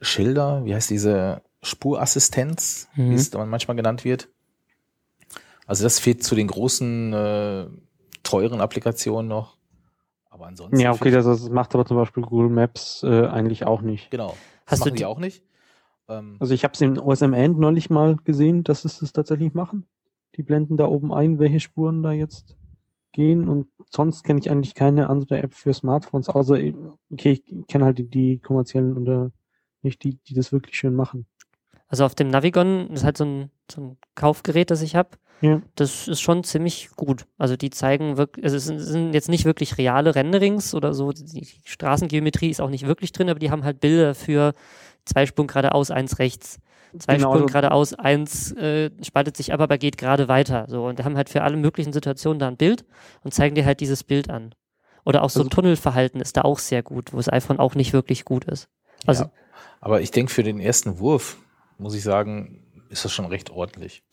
Schilder, wie heißt diese Spurassistenz, mhm. wie es manchmal genannt wird. Also das fehlt zu den großen, äh, teuren Applikationen noch. Aber ansonsten. Ja, okay, das, das macht aber zum Beispiel Google Maps äh, eigentlich auch nicht. Genau. Das Hast machen du die auch nicht? Ähm, also ich habe es in OSM End neulich mal gesehen, dass es das tatsächlich machen. Die blenden da oben ein, welche Spuren da jetzt gehen und sonst kenne ich eigentlich keine andere App für Smartphones, außer, okay, ich kenne halt die, die kommerziellen oder nicht die, die das wirklich schön machen. Also auf dem Navigon ist halt so ein, so ein Kaufgerät, das ich habe. Ja. Das ist schon ziemlich gut. Also die zeigen wirklich, also es sind jetzt nicht wirklich reale Renderings oder so. Die Straßengeometrie ist auch nicht wirklich drin, aber die haben halt Bilder für zwei Spuren geradeaus, eins rechts. Zwei genau. Spuren geradeaus, eins äh, spaltet sich ab, aber geht gerade weiter. So und die haben halt für alle möglichen Situationen da ein Bild und zeigen dir halt dieses Bild an. Oder auch so also, Tunnelverhalten ist da auch sehr gut, wo das iPhone auch nicht wirklich gut ist. Also, ja, aber ich denke, für den ersten Wurf, muss ich sagen, ist das schon recht ordentlich.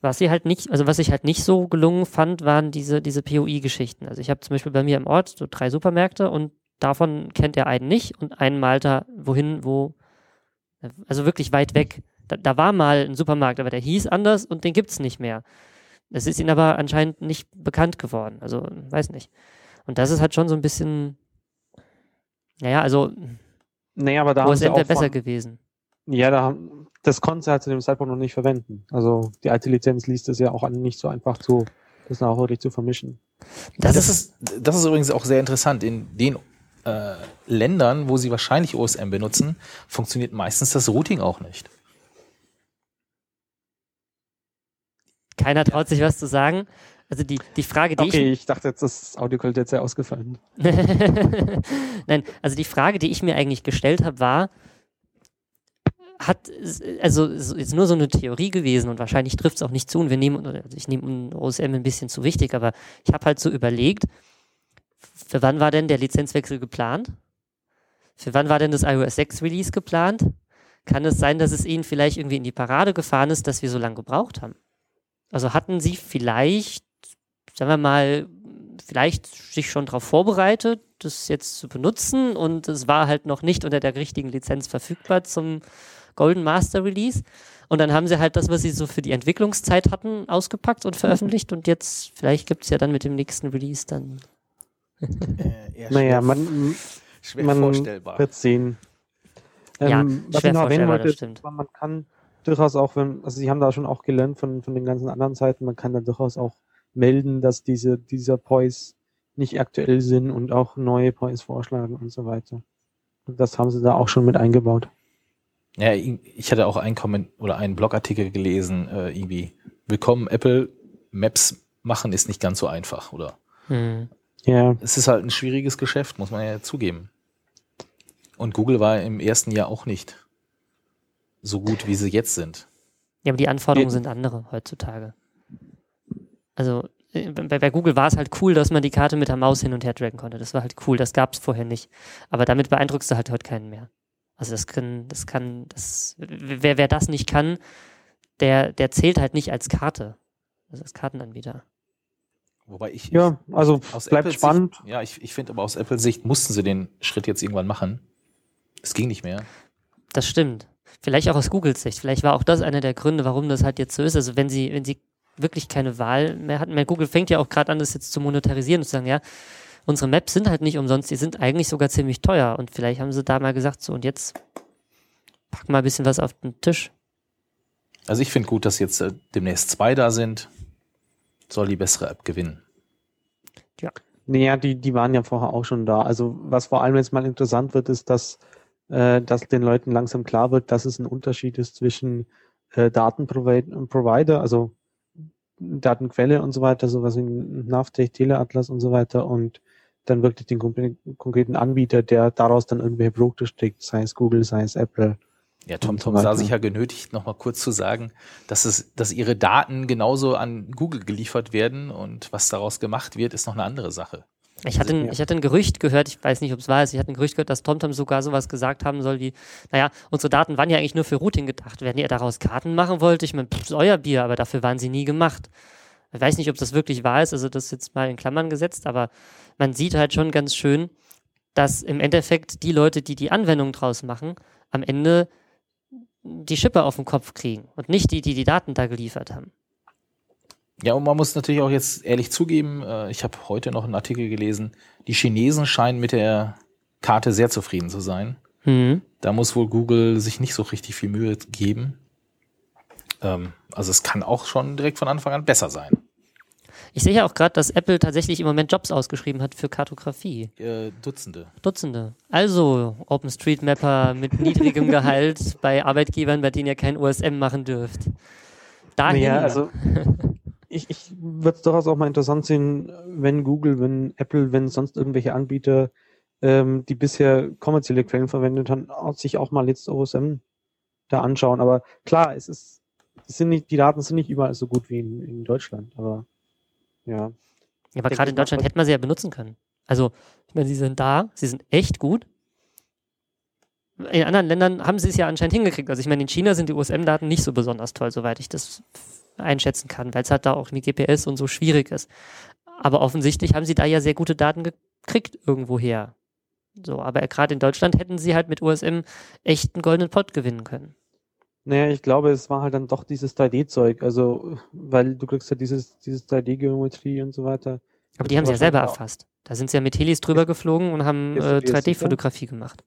Was sie halt nicht, also was ich halt nicht so gelungen fand, waren diese, diese POI-Geschichten. Also ich habe zum Beispiel bei mir im Ort so drei Supermärkte und davon kennt er einen nicht und einen malt er wohin, wo, also wirklich weit weg. Da, da war mal ein Supermarkt, aber der hieß anders und den gibt's nicht mehr. Es ist ihnen aber anscheinend nicht bekannt geworden. Also, weiß nicht. Und das ist halt schon so ein bisschen, naja, also, naja, aber da wo es wäre besser gewesen. Ja, da, das konnte sie halt zu dem Zeitpunkt noch nicht verwenden. Also die alte Lizenz liest es ja auch nicht so einfach zu, das nachhaltig zu vermischen. Das, das, ist, das ist übrigens auch sehr interessant. In den äh, Ländern, wo sie wahrscheinlich OSM benutzen, funktioniert meistens das Routing auch nicht. Keiner traut sich was zu sagen. Also die, die Frage, die okay, ich, ich dachte jetzt, das Audio könnte jetzt sehr ausgefallen. Nein, also die Frage, die ich mir eigentlich gestellt habe, war, hat, also ist nur so eine Theorie gewesen und wahrscheinlich trifft es auch nicht zu und wir nehmen, also ich nehme OSM ein bisschen zu wichtig, aber ich habe halt so überlegt, für wann war denn der Lizenzwechsel geplant? Für wann war denn das iOS 6 Release geplant? Kann es sein, dass es Ihnen vielleicht irgendwie in die Parade gefahren ist, dass wir so lange gebraucht haben? Also hatten Sie vielleicht, sagen wir mal, vielleicht sich schon darauf vorbereitet, das jetzt zu benutzen und es war halt noch nicht unter der richtigen Lizenz verfügbar zum Golden Master Release. Und dann haben sie halt das, was sie so für die Entwicklungszeit hatten, ausgepackt und veröffentlicht. Und jetzt, vielleicht gibt es ja dann mit dem nächsten Release dann. äh, naja, man, schwer man vorstellbar. wird sehen. Ähm, ja, was schwer ich noch erwähnen wollte, ist, man kann durchaus auch, wenn, also sie haben da schon auch gelernt von, von den ganzen anderen Seiten, man kann da durchaus auch melden, dass diese, dieser Poise nicht aktuell sind und auch neue Poise vorschlagen und so weiter. Das haben sie da auch schon mit eingebaut. Ja, ich hatte auch einen Comment oder einen Blogartikel gelesen, äh, irgendwie, willkommen Apple, Maps machen ist nicht ganz so einfach, oder? Hm. Ja. Es ist halt ein schwieriges Geschäft, muss man ja zugeben. Und Google war im ersten Jahr auch nicht so gut, wie sie jetzt sind. Ja, aber die Anforderungen sind andere heutzutage. Also äh, bei, bei, Google war es halt cool, dass man die Karte mit der Maus hin und her draggen konnte. Das war halt cool, das gab es vorher nicht. Aber damit beeindruckst du halt heute keinen mehr. Also das kann, das kann, das, wer, wer das nicht kann, der, der zählt halt nicht als Karte. Also als Kartenanbieter. Wobei ich. Ja, also bleibt Apples spannend. Sicht, ja, ich, ich finde aber aus Apples Sicht mussten sie den Schritt jetzt irgendwann machen. Es ging nicht mehr. Das stimmt. Vielleicht auch aus Googles Sicht. Vielleicht war auch das einer der Gründe, warum das halt jetzt so ist. Also wenn sie, wenn sie wirklich keine Wahl mehr hatten, weil Google fängt ja auch gerade an, das jetzt zu monetarisieren und zu sagen, ja, unsere Maps sind halt nicht umsonst, die sind eigentlich sogar ziemlich teuer. Und vielleicht haben sie da mal gesagt, so und jetzt pack mal ein bisschen was auf den Tisch. Also ich finde gut, dass jetzt äh, demnächst zwei da sind. Soll die bessere App gewinnen. Ja. Naja, die, die waren ja vorher auch schon da. Also was vor allem jetzt mal interessant wird, ist, dass, äh, dass den Leuten langsam klar wird, dass es ein Unterschied ist zwischen äh, Datenprovider, also Datenquelle und so weiter, sowas wie Navtech, Teleatlas und so weiter und dann wirklich den konkreten Anbieter, der daraus dann irgendwelche Produkte steckt, sei es Google, sei es Apple. Ja, TomTom so sah sich ja genötigt, nochmal kurz zu sagen, dass es, dass ihre Daten genauso an Google geliefert werden und was daraus gemacht wird, ist noch eine andere Sache. Ich hatte, ein, ich hatte ein Gerücht gehört, ich weiß nicht, ob es wahr ist, ich hatte ein Gerücht gehört, dass TomTom sogar sowas gesagt haben soll wie, naja, unsere Daten waren ja eigentlich nur für Routing gedacht. Wenn ihr daraus Karten machen wollt, ich meine, ist euer Bier, aber dafür waren sie nie gemacht. Ich weiß nicht, ob das wirklich wahr ist, also das jetzt mal in Klammern gesetzt, aber man sieht halt schon ganz schön, dass im Endeffekt die Leute, die die Anwendung draus machen, am Ende die Schippe auf den Kopf kriegen und nicht die, die die Daten da geliefert haben. Ja, und man muss natürlich auch jetzt ehrlich zugeben, äh, ich habe heute noch einen Artikel gelesen, die Chinesen scheinen mit der Karte sehr zufrieden zu sein. Mhm. Da muss wohl Google sich nicht so richtig viel Mühe geben. Ähm, also es kann auch schon direkt von Anfang an besser sein. Ich sehe ja auch gerade, dass Apple tatsächlich im Moment Jobs ausgeschrieben hat für Kartografie. Äh, Dutzende. Dutzende. Also OpenStreetMapper mit niedrigem Gehalt bei Arbeitgebern, bei denen ihr kein OSM machen dürft. Dahin. Ja, also ich, ich würde es durchaus auch mal interessant sehen, wenn Google, wenn Apple, wenn sonst irgendwelche Anbieter, ähm, die bisher kommerzielle Quellen verwendet haben, sich auch mal jetzt OSM da anschauen. Aber klar, es ist, es sind nicht, die Daten sind nicht überall so gut wie in, in Deutschland, aber ja. Ja, aber gerade in Deutschland hätte man sie ja benutzen können. Also, ich meine, sie sind da, sie sind echt gut. In anderen Ländern haben sie es ja anscheinend hingekriegt. Also ich meine, in China sind die USM-Daten nicht so besonders toll, soweit ich das einschätzen kann, weil es halt da auch mit GPS und so schwierig ist. Aber offensichtlich haben sie da ja sehr gute Daten gekriegt irgendwoher. So, aber gerade in Deutschland hätten sie halt mit USM echt einen goldenen Pot gewinnen können. Naja, ich glaube, es war halt dann doch dieses 3D-Zeug, also, weil du kriegst ja dieses, dieses 3D-Geometrie und so weiter. Aber die haben sie ja selber erfasst. Da sind sie ja mit Helis drüber geflogen und haben äh, 3D-Fotografie gemacht.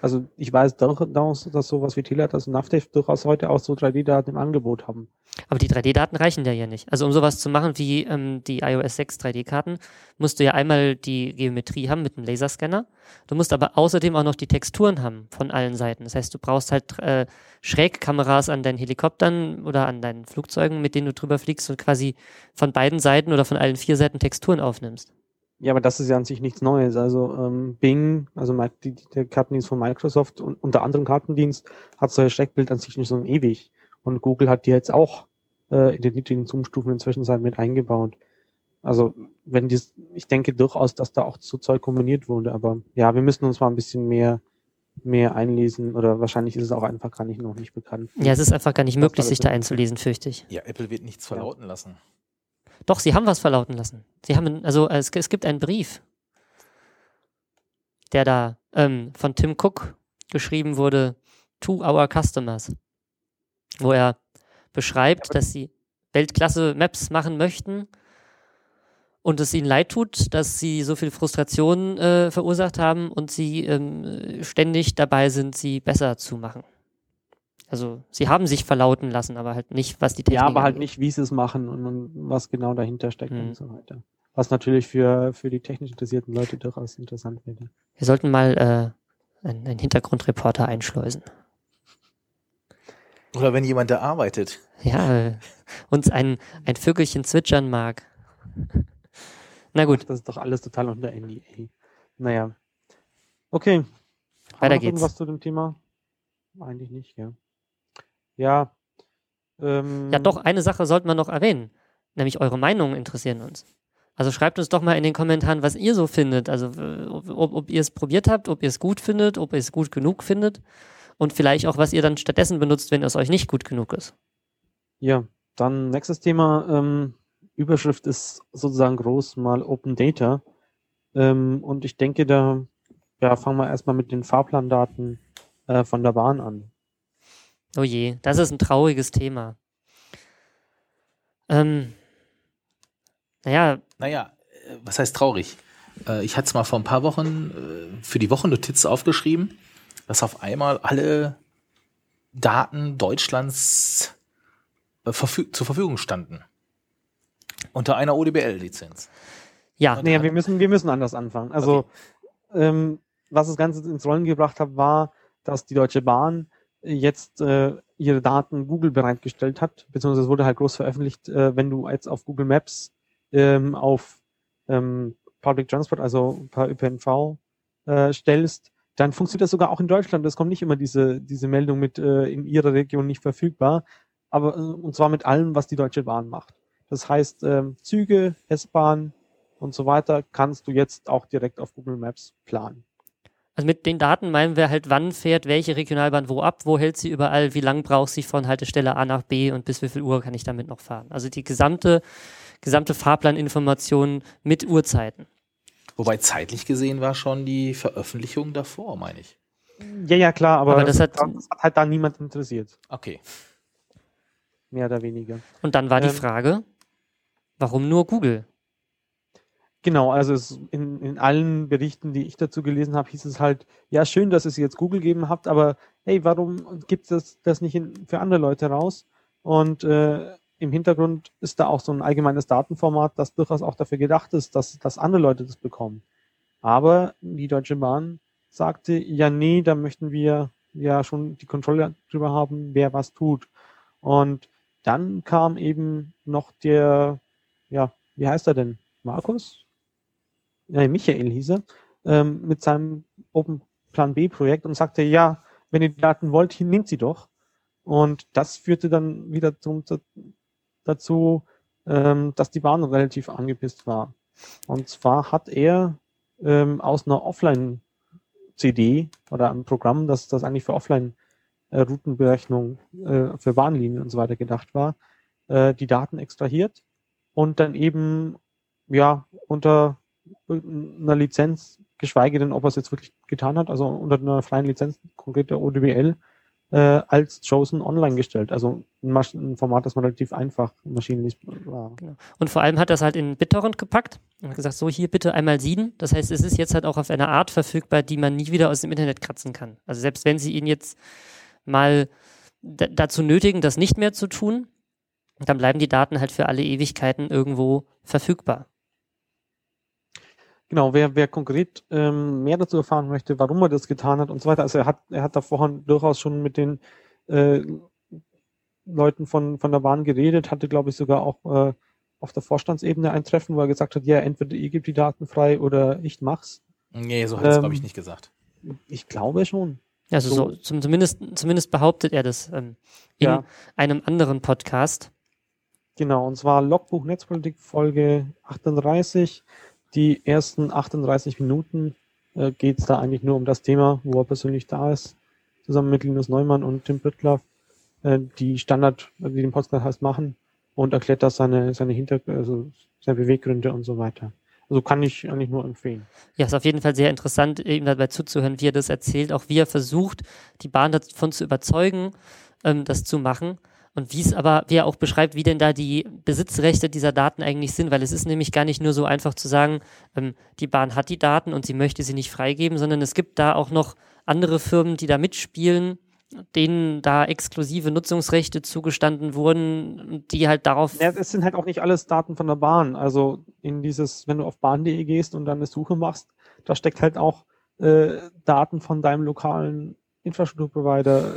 Also ich weiß durchaus, dass sowas wie Teletas und Navtex durchaus heute auch so 3D-Daten im Angebot haben. Aber die 3D-Daten reichen ja ja nicht. Also um sowas zu machen wie ähm, die iOS 6 3D-Karten, musst du ja einmal die Geometrie haben mit einem Laserscanner. Du musst aber außerdem auch noch die Texturen haben von allen Seiten. Das heißt, du brauchst halt äh, Schrägkameras an deinen Helikoptern oder an deinen Flugzeugen, mit denen du drüber fliegst und quasi von beiden Seiten oder von allen vier Seiten Texturen aufnimmst. Ja, aber das ist ja an sich nichts Neues. Also ähm, Bing, also die, der Kartendienst von Microsoft und unter anderem Kartendienst hat solche Steckbild an sich nicht so ewig. Und Google hat die jetzt auch äh, in den niedrigen Zoom-Stufen inzwischen mit eingebaut. Also wenn dies, ich denke durchaus, dass da auch so Zeug kombiniert wurde. Aber ja, wir müssen uns mal ein bisschen mehr mehr einlesen oder wahrscheinlich ist es auch einfach gar nicht noch nicht bekannt. Ja, es ist einfach gar nicht möglich, sich da einzulesen, fürchte ich. Ja, Apple wird nichts verlauten ja. lassen. Doch, sie haben was verlauten lassen. Sie haben, also es, es gibt einen Brief, der da ähm, von Tim Cook geschrieben wurde, to our customers, wo er beschreibt, dass sie Weltklasse Maps machen möchten und es ihnen leid tut, dass sie so viel Frustration äh, verursacht haben und sie ähm, ständig dabei sind, sie besser zu machen. Also sie haben sich verlauten lassen, aber halt nicht, was die Technik Ja, aber halt nicht, wie sie es machen und, und was genau dahinter steckt mhm. und so weiter. Was natürlich für, für die technisch interessierten Leute durchaus interessant wäre. Wir sollten mal einen, einen Hintergrundreporter einschleusen. Oder wenn jemand da arbeitet. Ja, äh, uns ein, ein Vögelchen zwitschern mag. Na gut. Das ist doch alles total unter NDA. Naja. Okay. Weiter geht's. Irgendwas zu dem Thema? Eigentlich nicht, ja. Ja. Ähm, Ja, doch, eine Sache sollten wir noch erwähnen. Nämlich eure Meinungen interessieren uns. Also schreibt uns doch mal in den Kommentaren, was ihr so findet. Also äh, ob, ob ihr es probiert habt, ob ihr es gut findet, ob ihr es gut genug findet. Und vielleicht auch, was ihr dann stattdessen benutzt, wenn es euch nicht gut genug ist. Ja, dann nächstes Thema. Ähm, Überschrift ist sozusagen groß mal Open Data. Ähm, und ich denke, da ja, fangen wir erstmal mit den Fahrplandaten äh, von der Bahn an. Oh je, das ist ein trauriges Thema. Ähm, naja, Naja, äh, was heißt traurig? Äh, Ich hatte es mal vor ein paar Wochen äh, für die Wochennotiz aufgeschrieben, dass auf einmal alle Daten Deutschlands zur Verfügung standen. Unter einer ODBL-Lizenz. ja, Naja, wir müssen, wir müssen anders anfangen. Also, ähm, was das Ganze ins Rollen gebracht hat, war, dass die Deutsche Bahn jetzt äh, ihre Daten Google bereitgestellt hat, beziehungsweise es wurde halt groß veröffentlicht, äh, wenn du jetzt auf Google Maps ähm, auf ähm, Public Transport, also per ÖPNV äh, stellst, dann funktioniert das sogar auch in Deutschland. Es kommt nicht immer diese, diese Meldung mit äh, in ihrer Region nicht verfügbar, aber äh, und zwar mit allem, was die Deutsche Bahn macht. Das heißt, ähm, Züge, S-Bahn und so weiter kannst du jetzt auch direkt auf Google Maps planen. Also mit den Daten meinen wir halt, wann fährt welche Regionalbahn wo ab, wo hält sie überall, wie lang braucht sie von Haltestelle A nach B und bis wie viel Uhr kann ich damit noch fahren. Also die gesamte, gesamte Fahrplaninformation mit Uhrzeiten. Wobei zeitlich gesehen war schon die Veröffentlichung davor, meine ich. Ja, ja, klar, aber, Aber das hat- das hat halt da niemand interessiert, Okay. mehr oder weniger. Und dann war die Ähm, Frage, warum nur Google? Genau, also es, in, in allen Berichten, die ich dazu gelesen habe, hieß es halt, ja, schön, dass sie jetzt Google gegeben habt, aber hey, warum gibt es das nicht in, für andere Leute raus? Und äh, im Hintergrund ist da auch so ein allgemeines Datenformat, das durchaus auch dafür gedacht ist, dass, dass andere Leute das bekommen. Aber die Deutsche Bahn sagte, ja, nee, da möchten wir ja schon die Kontrolle drüber haben, wer was tut. Und dann kam eben noch der, ja, wie heißt er denn? Markus? Ja, Michael hieß er, ähm, mit seinem Open Plan B Projekt und sagte, ja, wenn ihr die Daten wollt, nehmt sie doch. Und das führte dann wieder zum, dazu, ähm, dass die Bahn relativ angepisst war. Und zwar hat er ähm, aus einer Offline-CD oder einem Programm, das, das eigentlich für Offline-Routenberechnung äh, für Bahnlinien und so weiter gedacht war, äh, die Daten extrahiert und dann eben ja unter einer Lizenz, geschweige denn, ob er es jetzt wirklich getan hat, also unter einer freien Lizenz, konkret der ODBL, äh, als JSON online gestellt. Also ein, Masch ein Format, das man relativ einfach maschinenlich war. Und vor allem hat es halt in BitTorrent gepackt und hat gesagt, so hier bitte einmal sieden. Das heißt, es ist jetzt halt auch auf eine Art verfügbar, die man nie wieder aus dem Internet kratzen kann. Also selbst wenn sie ihn jetzt mal dazu nötigen, das nicht mehr zu tun, dann bleiben die Daten halt für alle Ewigkeiten irgendwo verfügbar. Genau, wer, wer konkret ähm, mehr dazu erfahren möchte, warum er das getan hat und so weiter, also er hat, er hat da vorhin durchaus schon mit den äh, Leuten von, von der Bahn geredet, hatte, glaube ich, sogar auch äh, auf der Vorstandsebene ein Treffen, wo er gesagt hat, ja, entweder ihr gebt die Daten frei oder ich mach's. Nee, so hat es, Ähm, glaube ich, nicht gesagt. Ich glaube schon. Also so, So. zum, zumindest, zumindest behauptet er das ähm, in Ja. einem anderen Podcast. Genau, und zwar Logbuch Netzpolitik Folge 38. Die ersten 38 Minuten äh, geht es da eigentlich nur um das Thema, wo er persönlich da ist, zusammen mit Linus Neumann und Tim Prittlaff, äh, die Standard, die den Podcast heißt, machen und erklärt das seine, seine Hinter also seine Beweggründe und so weiter. Also kann ich eigentlich nur empfehlen. Ja, ist auf jeden Fall sehr interessant, ihm dabei zuzuhören, wie er das erzählt, auch wie er versucht, die Bahn davon zu überzeugen, ähm, das zu machen. Und wie es aber, wie er auch beschreibt, wie denn da die Besitzrechte dieser Daten eigentlich sind, weil es ist nämlich gar nicht nur so einfach zu sagen, ähm, die Bahn hat die Daten und sie möchte sie nicht freigeben, sondern es gibt da auch noch andere Firmen, die da mitspielen, denen da exklusive Nutzungsrechte zugestanden wurden, die halt darauf Ja, es sind halt auch nicht alles Daten von der Bahn. Also in dieses, wenn du auf bahn.de gehst und dann eine Suche machst, da steckt halt auch äh, Daten von deinem lokalen Infrastrukturprovider,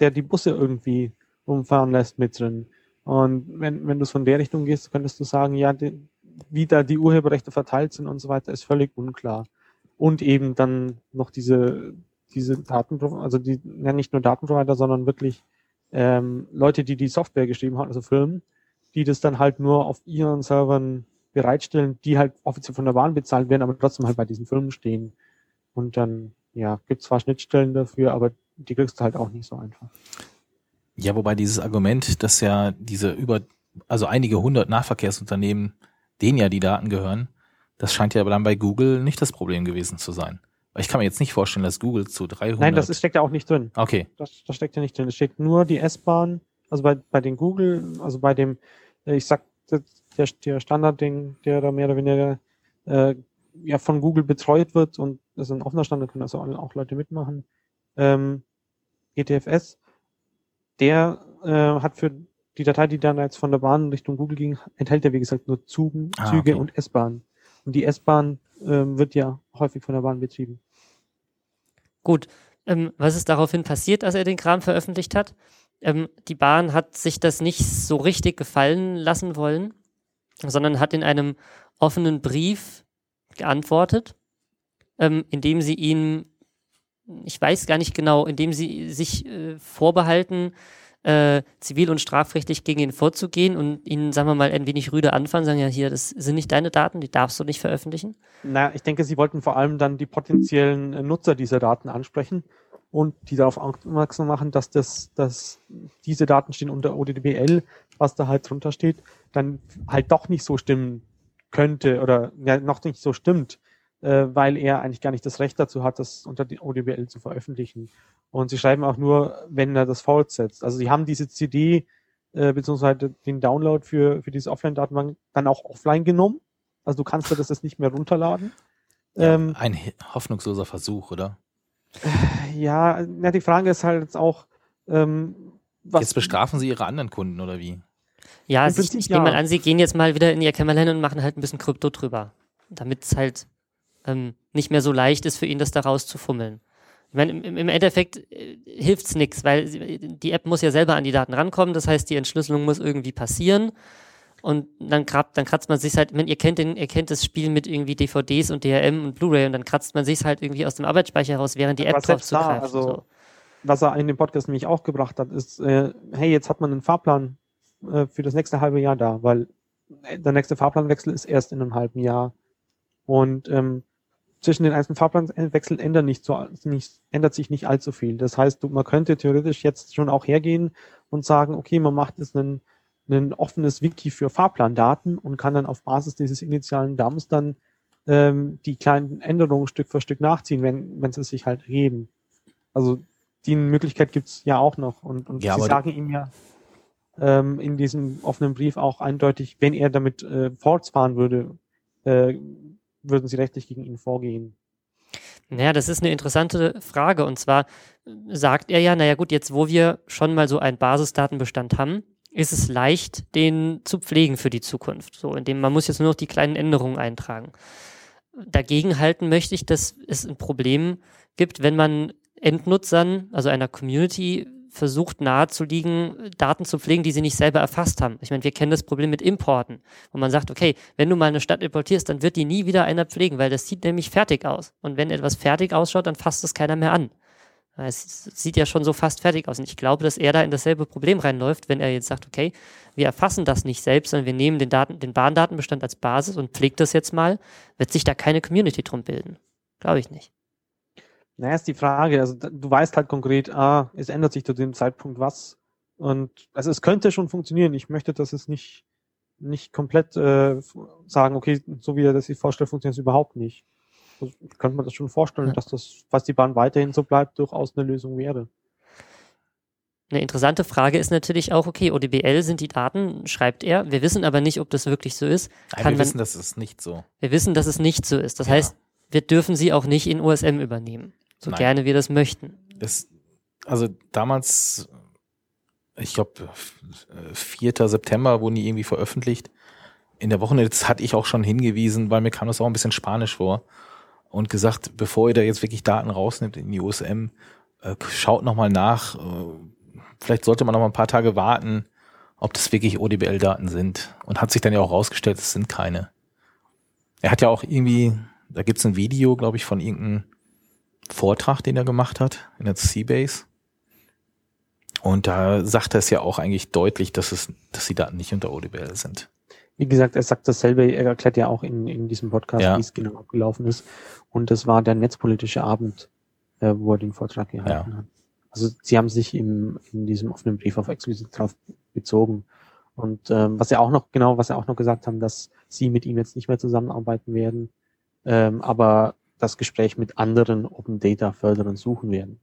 der die Busse irgendwie rumfahren lässt mit drin. Und wenn, wenn du es von der Richtung gehst, könntest du sagen, ja, die, wie da die Urheberrechte verteilt sind und so weiter, ist völlig unklar. Und eben dann noch diese, diese Daten, also die, ja nicht nur Datenprovider, sondern wirklich ähm, Leute, die die Software geschrieben haben, also Firmen, die das dann halt nur auf ihren Servern bereitstellen, die halt offiziell von der Bahn bezahlt werden, aber trotzdem halt bei diesen Firmen stehen. Und dann, ja, gibt zwar Schnittstellen dafür, aber die kriegst du halt auch nicht so einfach. Ja, wobei dieses Argument, dass ja diese über, also einige hundert Nahverkehrsunternehmen, denen ja die Daten gehören, das scheint ja dann bei Google nicht das Problem gewesen zu sein. Ich kann mir jetzt nicht vorstellen, dass Google zu 300... Nein, das steckt ja auch nicht drin. Okay. Das, das steckt ja nicht drin. Es steckt nur die S-Bahn, also bei, bei den Google, also bei dem, äh, ich sag, der, der Standardding, der da mehr oder weniger äh, ja von Google betreut wird und das ist ein offener Standard, können also auch Leute mitmachen. Ähm, GTFS, der äh, hat für die Datei, die dann jetzt von der Bahn Richtung Google ging, enthält ja wie gesagt nur Zügen, ah, Züge okay. und S-Bahn. Und die S-Bahn ähm, wird ja häufig von der Bahn betrieben. Gut. Ähm, was ist daraufhin passiert, als er den Kram veröffentlicht hat? Ähm, die Bahn hat sich das nicht so richtig gefallen lassen wollen, sondern hat in einem offenen Brief geantwortet, ähm, indem sie ihm, ich weiß gar nicht genau, indem sie sich äh, vorbehalten, äh, zivil- und strafrechtlich gegen ihn vorzugehen und ihn, sagen wir mal, ein wenig rüde anfangen, sagen ja, hier, das sind nicht deine Daten, die darfst du nicht veröffentlichen? Na, ich denke, sie wollten vor allem dann die potenziellen äh, Nutzer dieser Daten ansprechen und die darauf aufmerksam machen, dass das, dass diese Daten stehen unter ODDBL, was da halt drunter steht, dann halt doch nicht so stimmen könnte oder ja, noch nicht so stimmt, äh, weil er eigentlich gar nicht das Recht dazu hat, das unter die ODBL zu veröffentlichen. Und sie schreiben auch nur, wenn er das fortsetzt. Also sie haben diese CD äh, beziehungsweise den Download für, für diese Offline-Datenbank dann auch offline genommen. Also du kannst dir das jetzt nicht mehr runterladen. Ja, ähm, ein hoffnungsloser Versuch, oder? Ja, na, die Frage ist halt jetzt auch, ähm, was. Jetzt bestrafen sie ihre anderen Kunden, oder wie? Ja, ich, ich ja. nehme mal an, sie gehen jetzt mal wieder in ihr Kämmerlein und machen halt ein bisschen Krypto drüber. Damit es halt ähm, nicht mehr so leicht ist für ihn, das da rauszufummeln. Ich meine, im, im Endeffekt äh, hilft's nix, weil die App muss ja selber an die Daten rankommen. Das heißt, die Entschlüsselung muss irgendwie passieren. Und dann, grabt, dann kratzt man sich halt, wenn ihr kennt den, ihr kennt das Spiel mit irgendwie DVDs und DRM und Blu-ray und dann kratzt man sich halt irgendwie aus dem Arbeitsspeicher raus, während die App drauf zugreift. Also, so. Was er in dem Podcast nämlich auch gebracht hat, ist, äh, hey, jetzt hat man einen Fahrplan äh, für das nächste halbe Jahr da, weil der nächste Fahrplanwechsel ist erst in einem halben Jahr. Und ähm, zwischen den einzelnen Fahrplanwechseln ändert, nicht so, nicht, ändert sich nicht allzu viel. Das heißt, man könnte theoretisch jetzt schon auch hergehen und sagen, okay, man macht jetzt ein, ein offenes Wiki für Fahrplandaten und kann dann auf Basis dieses initialen DAMs dann ähm, die kleinen Änderungen Stück für Stück nachziehen, wenn, wenn sie sich halt ergeben. Also die Möglichkeit gibt's ja auch noch. Und, und ja, sie sagen ihm ja ähm, in diesem offenen Brief auch eindeutig, wenn er damit äh, fortfahren würde, äh, würden Sie rechtlich gegen ihn vorgehen? Naja, das ist eine interessante Frage. Und zwar sagt er ja, naja gut, jetzt wo wir schon mal so einen Basisdatenbestand haben, ist es leicht, den zu pflegen für die Zukunft. So, indem man muss jetzt nur noch die kleinen Änderungen eintragen. Dagegen halten möchte ich, dass es ein Problem gibt, wenn man Endnutzern, also einer Community, versucht nahezuliegen, Daten zu pflegen, die sie nicht selber erfasst haben. Ich meine, wir kennen das Problem mit Importen, wo man sagt, okay, wenn du mal eine Stadt importierst, dann wird die nie wieder einer pflegen, weil das sieht nämlich fertig aus. Und wenn etwas fertig ausschaut, dann fasst es keiner mehr an. Es sieht ja schon so fast fertig aus. Und ich glaube, dass er da in dasselbe Problem reinläuft, wenn er jetzt sagt, okay, wir erfassen das nicht selbst, sondern wir nehmen den, Daten, den Bahndatenbestand als Basis und pflegt das jetzt mal, wird sich da keine Community drum bilden. Glaube ich nicht. Naja, ist die Frage. Also du weißt halt konkret, ah, es ändert sich zu dem Zeitpunkt was. Und also es könnte schon funktionieren. Ich möchte, dass es nicht, nicht komplett äh, sagen, okay, so wie er das sich vorstellt, funktioniert es überhaupt nicht. Also, könnte man das schon vorstellen, ja. dass das, was die Bahn weiterhin so bleibt, durchaus eine Lösung wäre. Eine interessante Frage ist natürlich auch, okay, ODBL sind die Daten, schreibt er. Wir wissen aber nicht, ob das wirklich so ist. Nein, wir wissen, dass es nicht so. Wir wissen, dass es nicht so ist. Das ja. heißt, wir dürfen sie auch nicht in USM übernehmen so Nein. gerne wir das möchten. Das, also damals, ich glaube, 4. September wurden die irgendwie veröffentlicht. In der Woche jetzt hatte ich auch schon hingewiesen, weil mir kam das auch ein bisschen spanisch vor. und gesagt, bevor ihr da jetzt wirklich Daten rausnimmt in die USM, äh, schaut nochmal nach. Äh, vielleicht sollte man noch mal ein paar Tage warten, ob das wirklich ODBL-Daten sind. Und hat sich dann ja auch rausgestellt, es sind keine. Er hat ja auch irgendwie, da gibt's ein Video, glaube ich, von irgendeinem Vortrag, den er gemacht hat in der Seabase. Und da sagt er es ja auch eigentlich deutlich, dass es, dass die Daten nicht unter ODBL sind. Wie gesagt, er sagt dasselbe, er erklärt ja auch in, in diesem Podcast, ja. wie es genau abgelaufen ist. Und das war der netzpolitische Abend, äh, wo er den Vortrag gehalten ja. hat. Also sie haben sich im, in diesem offenen Brief auf explizit drauf bezogen. Und ähm, was er auch noch, genau, was er auch noch gesagt haben, dass sie mit ihm jetzt nicht mehr zusammenarbeiten werden, ähm, aber das Gespräch mit anderen Open Data Förderern suchen werden.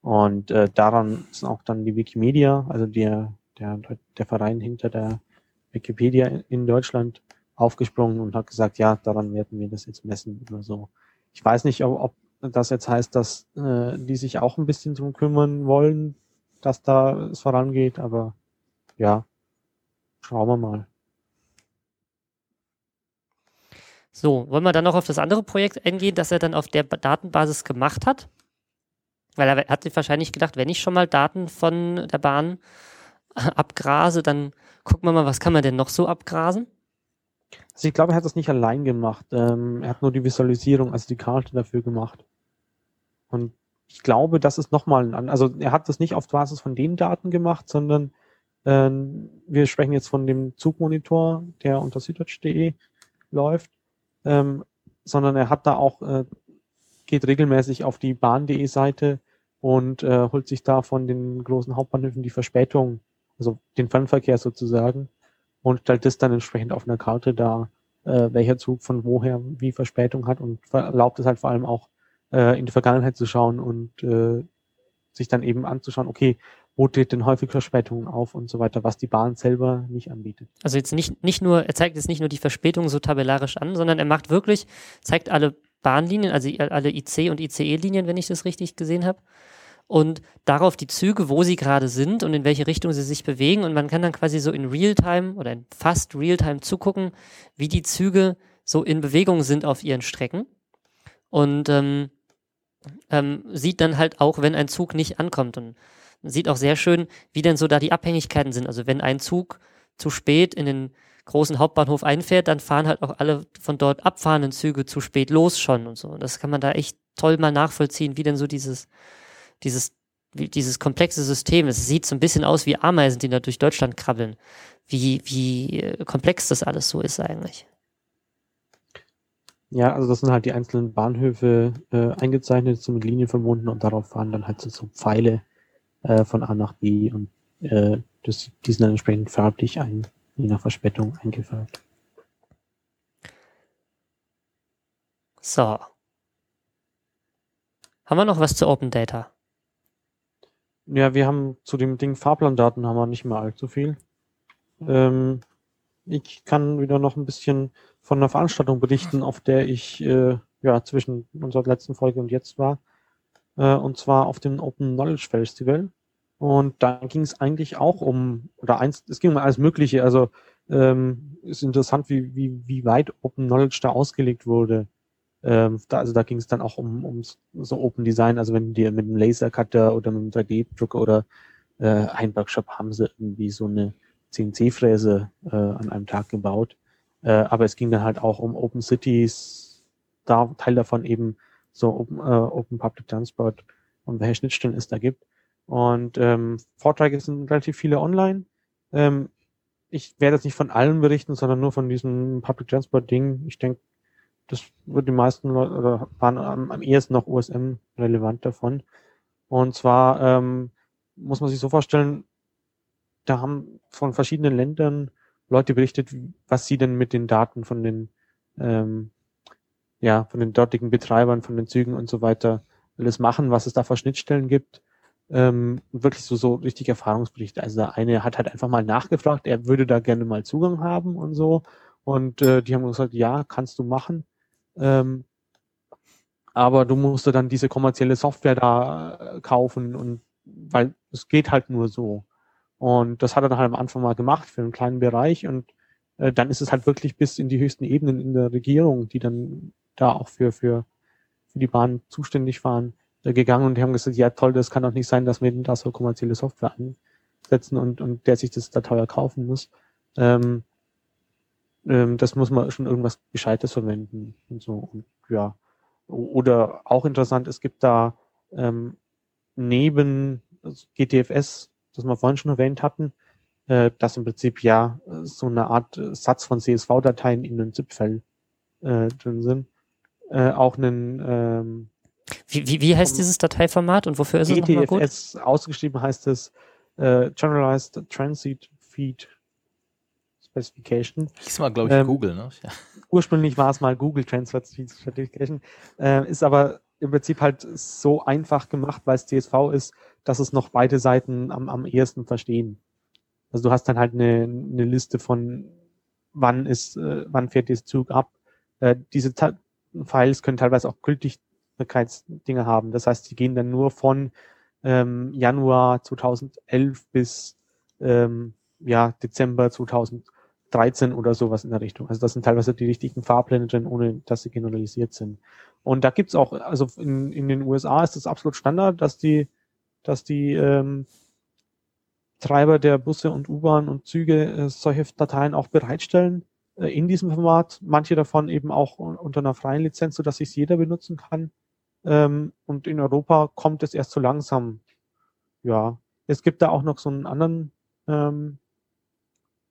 Und äh, daran ist auch dann die Wikimedia, also der, der, der Verein hinter der Wikipedia in Deutschland aufgesprungen und hat gesagt, ja, daran werden wir das jetzt messen oder so. Ich weiß nicht, ob, ob das jetzt heißt, dass äh, die sich auch ein bisschen drum kümmern wollen, dass da es vorangeht, aber ja, schauen wir mal. So, wollen wir dann noch auf das andere Projekt eingehen, das er dann auf der Datenbasis gemacht hat? Weil er hat sich wahrscheinlich gedacht, wenn ich schon mal Daten von der Bahn abgrase, dann gucken wir mal, was kann man denn noch so abgrasen? Also ich glaube, er hat das nicht allein gemacht. Ähm, er hat nur die Visualisierung, also die Karte dafür gemacht. Und ich glaube, das ist nochmal ein, also er hat das nicht auf Basis von den Daten gemacht, sondern ähm, wir sprechen jetzt von dem Zugmonitor, der unter süddeutsch.de läuft, ähm, sondern er hat da auch, äh, geht regelmäßig auf die Bahn.de Seite und äh, holt sich da von den großen Hauptbahnhöfen die Verspätung, also den Fernverkehr sozusagen, und stellt das dann entsprechend auf einer Karte dar, äh, welcher Zug von woher wie Verspätung hat und erlaubt es halt vor allem auch äh, in die Vergangenheit zu schauen und äh, sich dann eben anzuschauen, okay, wo tritt denn häufig Verspätungen auf und so weiter, was die Bahn selber nicht anbietet. Also jetzt nicht, nicht nur, er zeigt jetzt nicht nur die Verspätung so tabellarisch an, sondern er macht wirklich, zeigt alle Bahnlinien, also alle IC und ICE-Linien, wenn ich das richtig gesehen habe. Und darauf die Züge, wo sie gerade sind und in welche Richtung sie sich bewegen. Und man kann dann quasi so in Realtime oder in fast Realtime zugucken, wie die Züge so in Bewegung sind auf ihren Strecken. Und ähm, ähm, sieht dann halt auch, wenn ein Zug nicht ankommt. Und sieht auch sehr schön, wie denn so da die Abhängigkeiten sind. Also wenn ein Zug zu spät in den großen Hauptbahnhof einfährt, dann fahren halt auch alle von dort abfahrenden Züge zu spät los schon und so. Und das kann man da echt toll mal nachvollziehen, wie denn so dieses, dieses, wie, dieses komplexe System, es sieht so ein bisschen aus wie Ameisen, die da durch Deutschland krabbeln. Wie, wie äh, komplex das alles so ist eigentlich. Ja, also das sind halt die einzelnen Bahnhöfe äh, eingezeichnet, so mit Linien verbunden und darauf fahren dann halt so, so Pfeile, äh, von A nach B und äh, das, die sind dann entsprechend farblich ein, je nach Verspätung eingefärbt. So. Haben wir noch was zu Open Data? Ja, wir haben zu dem Ding Fahrplandaten haben wir nicht mehr allzu viel. Ähm, ich kann wieder noch ein bisschen von einer Veranstaltung berichten, auf der ich äh, ja zwischen unserer letzten Folge und jetzt war äh, und zwar auf dem Open Knowledge Festival. Und da ging es eigentlich auch um, oder eins, es ging um alles Mögliche. Also ähm, ist interessant, wie, wie, wie weit Open Knowledge da ausgelegt wurde. Ähm, da, also da ging es dann auch um, um so Open Design, also wenn dir mit einem Lasercutter oder mit einem 3D-Drucker oder äh, ein Workshop haben sie irgendwie so eine CNC-Fräse äh, an einem Tag gebaut. Äh, aber es ging dann halt auch um Open Cities, da Teil davon eben so Open, äh, Open Public Transport und welche Schnittstellen es da gibt. Und ähm, Vorträge sind relativ viele online. Ähm, ich werde jetzt nicht von allen berichten, sondern nur von diesem Public Transport Ding. Ich denke, das wird die meisten Leute oder waren am, am ehesten noch USM relevant davon. Und zwar ähm, muss man sich so vorstellen, da haben von verschiedenen Ländern Leute berichtet, was sie denn mit den Daten von den ähm, ja, von den dortigen Betreibern, von den Zügen und so weiter alles machen, was es da für Schnittstellen gibt. Ähm, wirklich so, so richtig Erfahrungsberichte. Also der eine hat halt einfach mal nachgefragt, er würde da gerne mal Zugang haben und so. Und äh, die haben gesagt, ja, kannst du machen. Ähm, aber du musst dann diese kommerzielle Software da äh, kaufen und weil es geht halt nur so. Und das hat er dann halt am Anfang mal gemacht für einen kleinen Bereich und äh, dann ist es halt wirklich bis in die höchsten Ebenen in der Regierung, die dann da auch für, für für die Bahn zuständig waren, gegangen und die haben gesagt, ja toll, das kann doch nicht sein, dass wir da so kommerzielle Software ansetzen und, und der sich das da teuer kaufen muss. Ähm, ähm, das muss man schon irgendwas Gescheites verwenden und so. Und ja. Oder auch interessant, es gibt da ähm, neben GTFS, das wir vorhin schon erwähnt hatten, äh, dass im Prinzip ja so eine Art Satz von CSV-Dateien in einem ZIP-File äh, drin sind. Äh, auch einen ähm, wie, wie, wie heißt dieses Dateiformat und wofür ist es nochmal gut? GTFS ausgeschrieben heißt es äh, Generalized Transit Feed Specification. Hieß mal, glaube ich, ähm, Google, ne? Ja. Ursprünglich war es mal Google Transit Feed Specification, äh, ist aber im Prinzip halt so einfach gemacht, weil es CSV ist, dass es noch beide Seiten am, am ehesten verstehen. Also du hast dann halt eine, eine Liste von wann ist, äh, wann fährt dieser Zug ab. Äh, diese Ta Files können teilweise auch Gültigkeitsdinge haben. Das heißt, die gehen dann nur von ähm, Januar 2011 bis ähm, ja, Dezember 2013 oder sowas in der Richtung. Also das sind teilweise die richtigen Fahrpläne drin, ohne dass sie generalisiert sind. Und da gibt's auch, also in, in den USA ist das absolut Standard, dass die, dass die ähm, Treiber der Busse und U-Bahn und Züge äh, solche Dateien auch bereitstellen in diesem Format. Manche davon eben auch unter einer freien Lizenz, so dass sich jeder benutzen kann. Ähm, und in Europa kommt es erst so langsam. Ja, es gibt da auch noch so einen anderen ähm,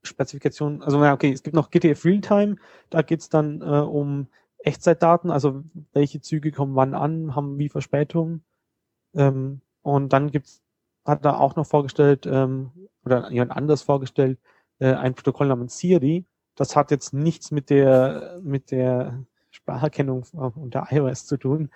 Spezifikation. Also ja, okay, es gibt noch GTF Realtime. Da geht's dann äh, um Echtzeitdaten, also welche Züge kommen wann an, haben wie Verspätung. Ähm, und dann gibt's hat er auch noch vorgestellt, ähm, oder jemand anders vorgestellt, äh, ein Protokoll namens Siri. Das hat jetzt nichts mit der, mit der Spracherkennung unter iOS zu tun,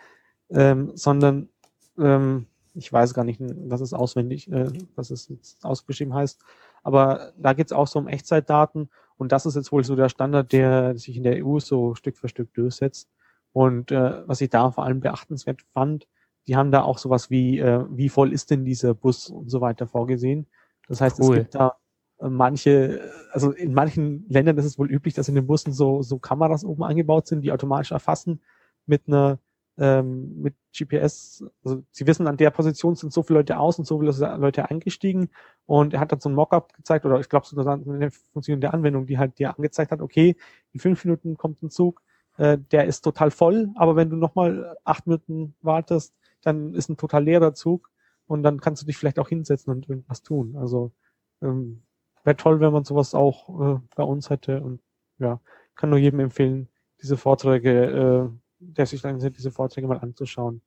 ähm, sondern ähm, ich weiß gar nicht, was es auswendig, äh, was es jetzt ausgeschrieben heißt, aber da geht es auch so um Echtzeitdaten und das ist jetzt wohl so der Standard, der sich in der EU so Stück für Stück durchsetzt. Und äh, was ich da vor allem beachtenswert fand, die haben da auch sowas wie, äh, wie voll ist denn dieser Bus und so weiter vorgesehen. Das heißt, cool. es gibt da manche, also in manchen Ländern ist es wohl üblich, dass in den Bussen so, so Kameras oben eingebaut sind, die automatisch erfassen mit einer ähm, mit GPS, also sie wissen, an der Position sind so viele Leute aus und so viele Leute eingestiegen und er hat dann so ein Mockup gezeigt oder ich glaube sogar eine Funktion der Anwendung, die halt dir angezeigt hat, okay, in fünf Minuten kommt ein Zug, äh, der ist total voll, aber wenn du nochmal acht Minuten wartest, dann ist ein total leerer Zug und dann kannst du dich vielleicht auch hinsetzen und irgendwas tun. Also ähm, wäre toll, wenn man sowas auch äh, bei uns hätte und ja, kann nur jedem empfehlen, diese Vorträge, äh, der sich dann diese Vorträge mal anzuschauen.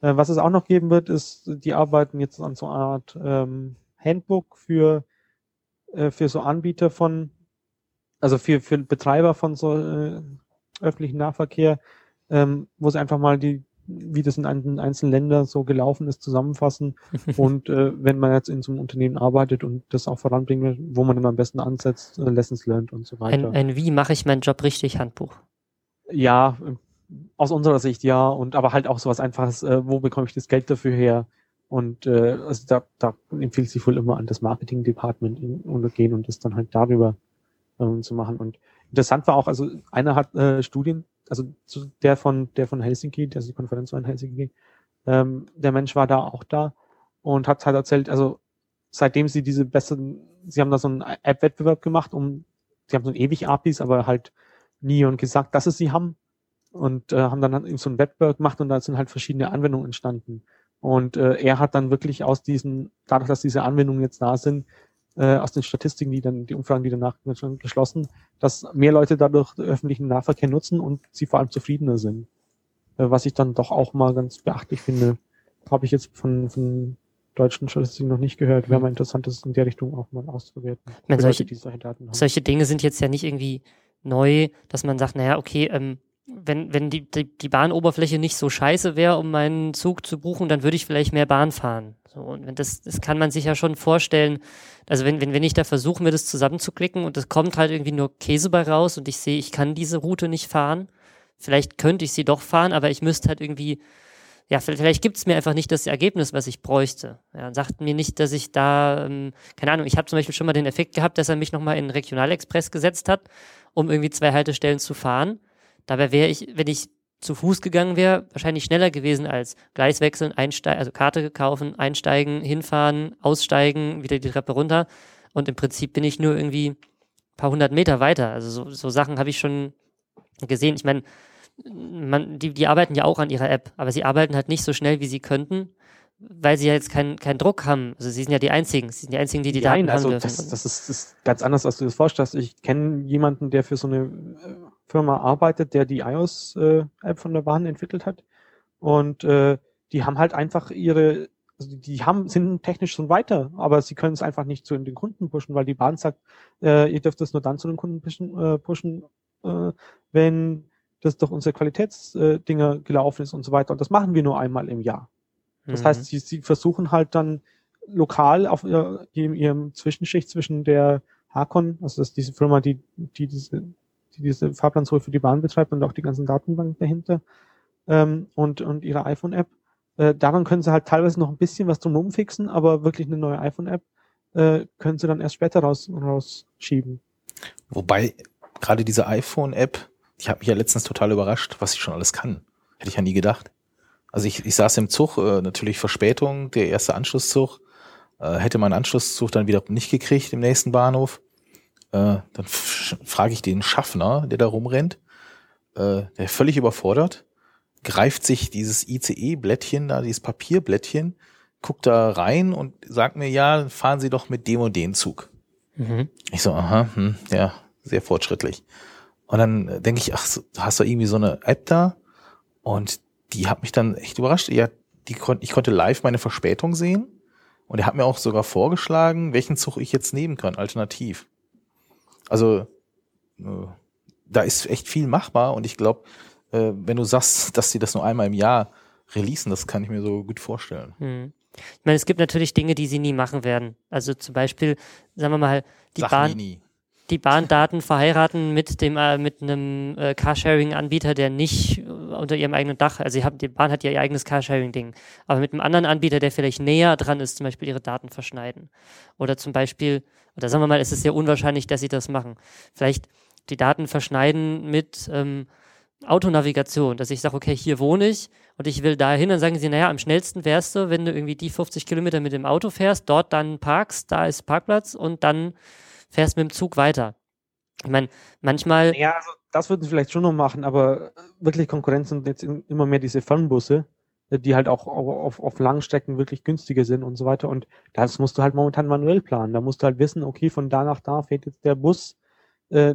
Äh, was es auch noch geben wird, ist, die arbeiten jetzt an so einer Art ähm, Handbook für, äh, für so Anbieter von, also für, für Betreiber von so äh, öffentlichen Nahverkehr, ähm, wo sie einfach mal die wie das in einzelnen Ländern so gelaufen ist, zusammenfassen. und äh, wenn man jetzt in so einem Unternehmen arbeitet und das auch voranbringen will, wo man dann am besten ansetzt, äh, Lessons learned und so weiter. Ein, ein Wie mache ich meinen Job richtig Handbuch? Ja, aus unserer Sicht ja. Und aber halt auch sowas einfaches, äh, wo bekomme ich das Geld dafür her? Und äh, also da, da empfiehlt sich wohl immer an das Marketing-Department untergehen und das dann halt darüber ähm, zu machen. Und interessant war auch, also einer hat äh, Studien also der von, der von Helsinki, der die Konferenz war in Helsinki, ähm, der Mensch war da auch da und hat halt erzählt, also seitdem sie diese besseren, sie haben da so einen App-Wettbewerb gemacht, um, sie haben so ein ewig APIs, aber halt nie und gesagt, dass es sie haben und äh, haben dann so einen Wettbewerb gemacht und da sind halt verschiedene Anwendungen entstanden. Und äh, er hat dann wirklich aus diesen, dadurch, dass diese Anwendungen jetzt da sind, äh, aus den Statistiken, die dann, die Umfragen, die danach geschlossen, dass mehr Leute dadurch öffentlichen Nahverkehr nutzen und sie vor allem zufriedener sind. Äh, was ich dann doch auch mal ganz beachtlich finde. Habe ich jetzt von, von deutschen Statistiken noch nicht gehört. Wäre mal interessant, das in der Richtung auch mal auszuwerten. Meine, solche, Leute, solche, solche Dinge sind jetzt ja nicht irgendwie neu, dass man sagt, naja, okay, ähm, wenn, wenn die, die, die Bahnoberfläche nicht so scheiße wäre, um meinen Zug zu buchen, dann würde ich vielleicht mehr Bahn fahren. So, und wenn das, das kann man sich ja schon vorstellen. Also wenn, wenn, wenn ich da versuche, mir das zusammenzuklicken und es kommt halt irgendwie nur Käse bei raus und ich sehe, ich kann diese Route nicht fahren, vielleicht könnte ich sie doch fahren, aber ich müsste halt irgendwie, ja, vielleicht gibt es mir einfach nicht das Ergebnis, was ich bräuchte. Ja, sagt mir nicht, dass ich da, ähm, keine Ahnung, ich habe zum Beispiel schon mal den Effekt gehabt, dass er mich nochmal in Regionalexpress gesetzt hat, um irgendwie zwei Haltestellen zu fahren. Dabei wäre ich, wenn ich zu Fuß gegangen wäre, wahrscheinlich schneller gewesen als Gleis wechseln, einsteigen, also Karte kaufen, einsteigen, hinfahren, aussteigen, wieder die Treppe runter. Und im Prinzip bin ich nur irgendwie ein paar hundert Meter weiter. Also so, so Sachen habe ich schon gesehen. Ich meine, die, die arbeiten ja auch an ihrer App, aber sie arbeiten halt nicht so schnell, wie sie könnten, weil sie ja jetzt keinen keinen Druck haben. Also sie sind ja die Einzigen, sie sind die Einzigen, die die Nein, Daten also haben dürfen. das, das, ist, das ist ganz anders, als du das vorstellst. Ich kenne jemanden, der für so eine äh, Firma arbeitet, der die iOS-App von der Bahn entwickelt hat. Und äh, die haben halt einfach ihre, also die haben, sind technisch schon weiter, aber sie können es einfach nicht zu den Kunden pushen, weil die Bahn sagt, äh, ihr dürft es nur dann zu den Kunden pushen, äh, pushen äh, wenn das doch unsere Qualitätsdinger gelaufen ist und so weiter. Und das machen wir nur einmal im Jahr. Das Mhm. heißt, sie, sie versuchen halt dann lokal auf ihr, in ihrem Zwischenschicht zwischen der Hakon, also das ist diese Firma, die, die diese, die diese Fahrplansuche für die Bahn betreibt und auch die ganzen Datenbanken dahinter, ähm, und, und ihre iPhone-App. Äh, daran können sie halt teilweise noch ein bisschen was drumherum fixen, aber wirklich eine neue iPhone-App äh, können sie dann erst später raus, rausschieben. Wobei gerade diese iPhone-App, die hat mich ja letztens total überrascht, was sie schon alles kann. Hätte ich ja nie gedacht. Also ich, ich saß im Zug, äh, natürlich Verspätung, der erste Anschlusszug, äh, hätte meinen Anschlusszug dann wieder nicht gekriegt im nächsten Bahnhof. Äh, dann frage ich den Schaffner, der da rumrennt, äh, der völlig überfordert, greift sich dieses ICE-Blättchen da, dieses Papierblättchen, guckt da rein und sagt mir, ja, fahren Sie doch mit dem und den Zug. Mhm. Ich so, aha, hm, ja, sehr fortschrittlich. Und dann denke ich, ach, hast du irgendwie so eine App da? Und die hat mich dann echt überrascht. Ja, die kon ich konnte live meine Verspätung sehen. Und er hat mir auch sogar vorgeschlagen, welchen Zug ich jetzt nehmen kann, alternativ. Also, äh, da ist echt viel machbar. Und ich glaube, äh, wenn du sagst, dass sie das nur einmal im Jahr releasen, das kann ich mir so gut vorstellen. Mhm. Ich meine, es gibt natürlich Dinge, die sie nie machen werden. Also zum Beispiel, sagen wir mal, die Sag Bahn, nie, nie. die Bahndaten verheiraten mit dem äh, mit einem äh, Carsharing-Anbieter, der nicht äh, unter ihrem eigenen Dach, also sie haben, die Bahn hat ja ihr eigenes Carsharing-Ding, aber mit einem anderen Anbieter, der vielleicht näher dran ist, zum Beispiel ihre Daten verschneiden. Oder zum Beispiel, oder sagen wir mal, es ist sehr unwahrscheinlich, dass sie das machen. Vielleicht die Daten verschneiden mit ähm, Autonavigation, dass ich sage, okay, hier wohne ich und ich will dahin, dann sagen sie, naja, am schnellsten wärst du, wenn du irgendwie die 50 Kilometer mit dem Auto fährst, dort dann parkst, da ist Parkplatz und dann fährst mit dem Zug weiter. Ich meine, manchmal, Ja, also das würden sie vielleicht schon noch machen, aber wirklich Konkurrenz sind jetzt immer mehr diese Fernbusse, die halt auch au- auf, auf Langstrecken wirklich günstiger sind und so weiter. Und das musst du halt momentan manuell planen. Da musst du halt wissen, okay, von da nach da fährt jetzt der Bus äh,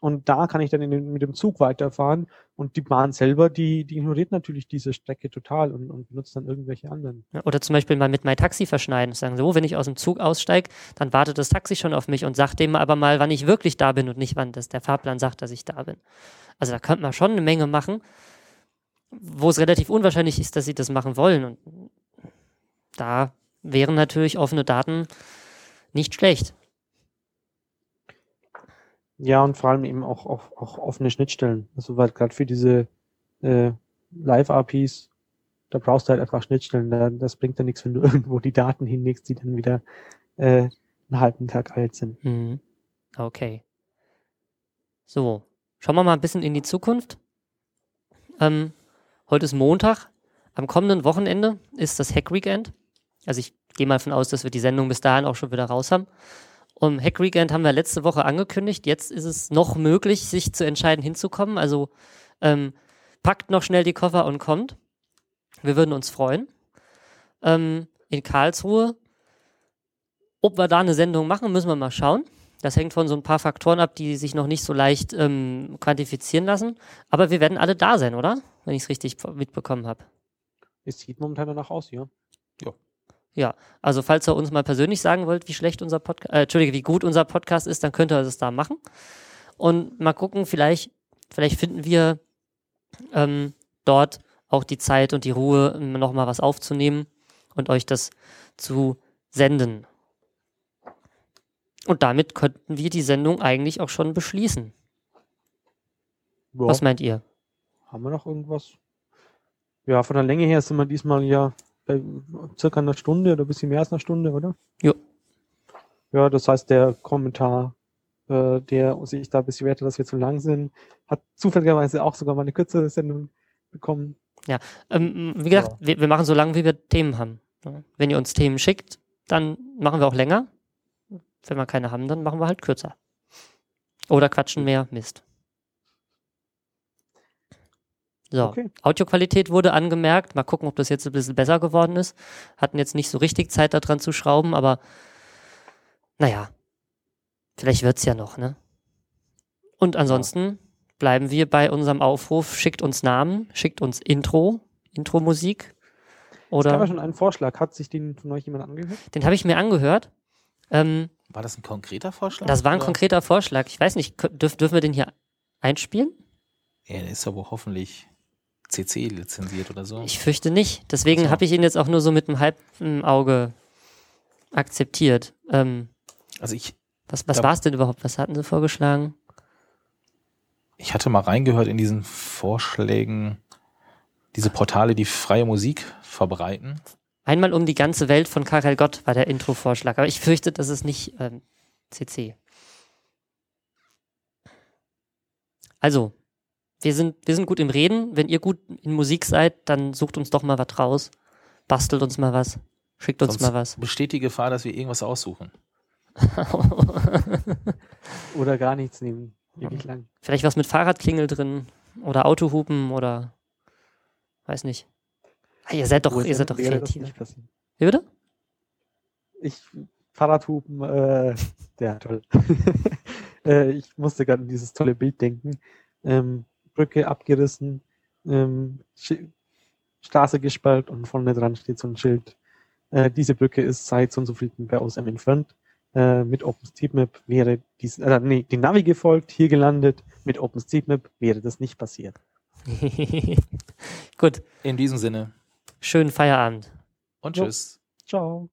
und da kann ich dann den, mit dem Zug weiterfahren. Und die Bahn selber, die, die ignoriert natürlich diese Strecke total und, und benutzt dann irgendwelche anderen. oder zum Beispiel mal mit mein Taxi verschneiden, sagen so, wenn ich aus dem Zug aussteige, dann wartet das Taxi schon auf mich und sagt dem aber mal, wann ich wirklich da bin und nicht, wann das der Fahrplan sagt, dass ich da bin. Also da könnte man schon eine Menge machen, wo es relativ unwahrscheinlich ist, dass sie das machen wollen. Und da wären natürlich offene Daten nicht schlecht. Ja, und vor allem eben auch, auch, auch offene Schnittstellen. Also weil gerade für diese äh, Live-APIs, da brauchst du halt einfach Schnittstellen. Da, das bringt ja nichts, wenn du irgendwo die Daten hinlegst, die dann wieder äh, einen halben Tag alt sind. Mhm. Okay. So, schauen wir mal ein bisschen in die Zukunft. Ähm, heute ist Montag. Am kommenden Wochenende ist das Hack Weekend. Also ich gehe mal von aus, dass wir die Sendung bis dahin auch schon wieder raus haben. Um Hack Weekend haben wir letzte Woche angekündigt. Jetzt ist es noch möglich, sich zu entscheiden, hinzukommen. Also ähm, packt noch schnell die Koffer und kommt. Wir würden uns freuen. Ähm, in Karlsruhe. Ob wir da eine Sendung machen, müssen wir mal schauen. Das hängt von so ein paar Faktoren ab, die sich noch nicht so leicht ähm, quantifizieren lassen. Aber wir werden alle da sein, oder? Wenn ich es richtig mitbekommen habe. Es sieht momentan danach aus, ja. Ja, also falls ihr uns mal persönlich sagen wollt, wie schlecht unser Podcast, äh, Entschuldige, wie gut unser Podcast ist, dann könnt ihr das da machen. Und mal gucken, vielleicht, vielleicht finden wir ähm, dort auch die Zeit und die Ruhe, nochmal was aufzunehmen und euch das zu senden. Und damit könnten wir die Sendung eigentlich auch schon beschließen. ja. Was meint ihr? Haben wir noch irgendwas? Ja, von der Länge her sind wir diesmal ja bei circa einer Stunde oder ein bisschen mehr als einer Stunde, oder? Jo. Ja, das heißt, der Kommentar, äh, der sich da beschwerte, dass wir zu lang sind, hat zufälligerweise auch sogar mal eine kürzere Sendung bekommen. Ähm, wie gesagt, Ja. wir, wir machen so lange, wie wir Themen haben. Ja. Wenn ihr uns Themen schickt, dann machen wir auch länger. Wenn wir keine haben, dann machen wir halt kürzer. Oder quatschen mehr Mist. So, Okay. Audioqualität wurde angemerkt. Mal gucken, ob das jetzt ein bisschen besser geworden ist. Hatten jetzt nicht so richtig Zeit daran zu schrauben, aber naja, vielleicht wird's ja noch, ne? Und ansonsten bleiben wir bei unserem Aufruf, schickt uns Namen, schickt uns Intro, Intro-Musik. Es gab ja Oder schon einen Vorschlag. Hat sich den von euch jemand angehört? den habe ich mir angehört. Ähm, War das ein konkreter Vorschlag? das war ein oder? konkreter Vorschlag. Ich weiß nicht, dürf, dürfen wir den hier einspielen? Ja, der ist aber hoffentlich CC lizenziert oder so. Ich fürchte nicht. Deswegen Ach so. habe ich ihn jetzt auch nur so mit einem halben Auge akzeptiert. Ähm, also ich, was was war es denn überhaupt? Was hatten sie vorgeschlagen? ich hatte mal reingehört in diesen Vorschlägen, diese Portale, die freie Musik verbreiten. Einmal um die ganze Welt von Karel Gott war der Intro-Vorschlag. Aber ich fürchte, das ist nicht ähm, CC. Also, wir sind, wir sind gut im Reden. Wenn ihr gut in Musik seid, dann sucht uns doch mal was raus. Bastelt uns mal was. Schickt uns Sonst mal was. besteht die Gefahr, dass wir irgendwas aussuchen. Oder gar nichts nehmen? Ewig lang. Vielleicht was mit Fahrradklingel drin oder Autohupen oder weiß nicht. Ah, ihr seid doch, Wo ihr seid doch kreativ. nicht passieren. Wie bitte? Ich, Fahrradhupen, äh, ja, toll. äh, ich musste gerade an dieses tolle Bild denken. Ähm, Brücke abgerissen, ähm, Straße gespalten und vorne dran steht so ein Schild. Äh, diese Brücke ist seit so und so viel bei OSM entfernt. Äh, mit OpenStreetMap wäre dies, äh, nee, die Navi gefolgt, hier gelandet. Mit OpenStreetMap wäre das nicht passiert. Gut, In diesem Sinne schönen Feierabend. und Jo. tschüss. Ciao.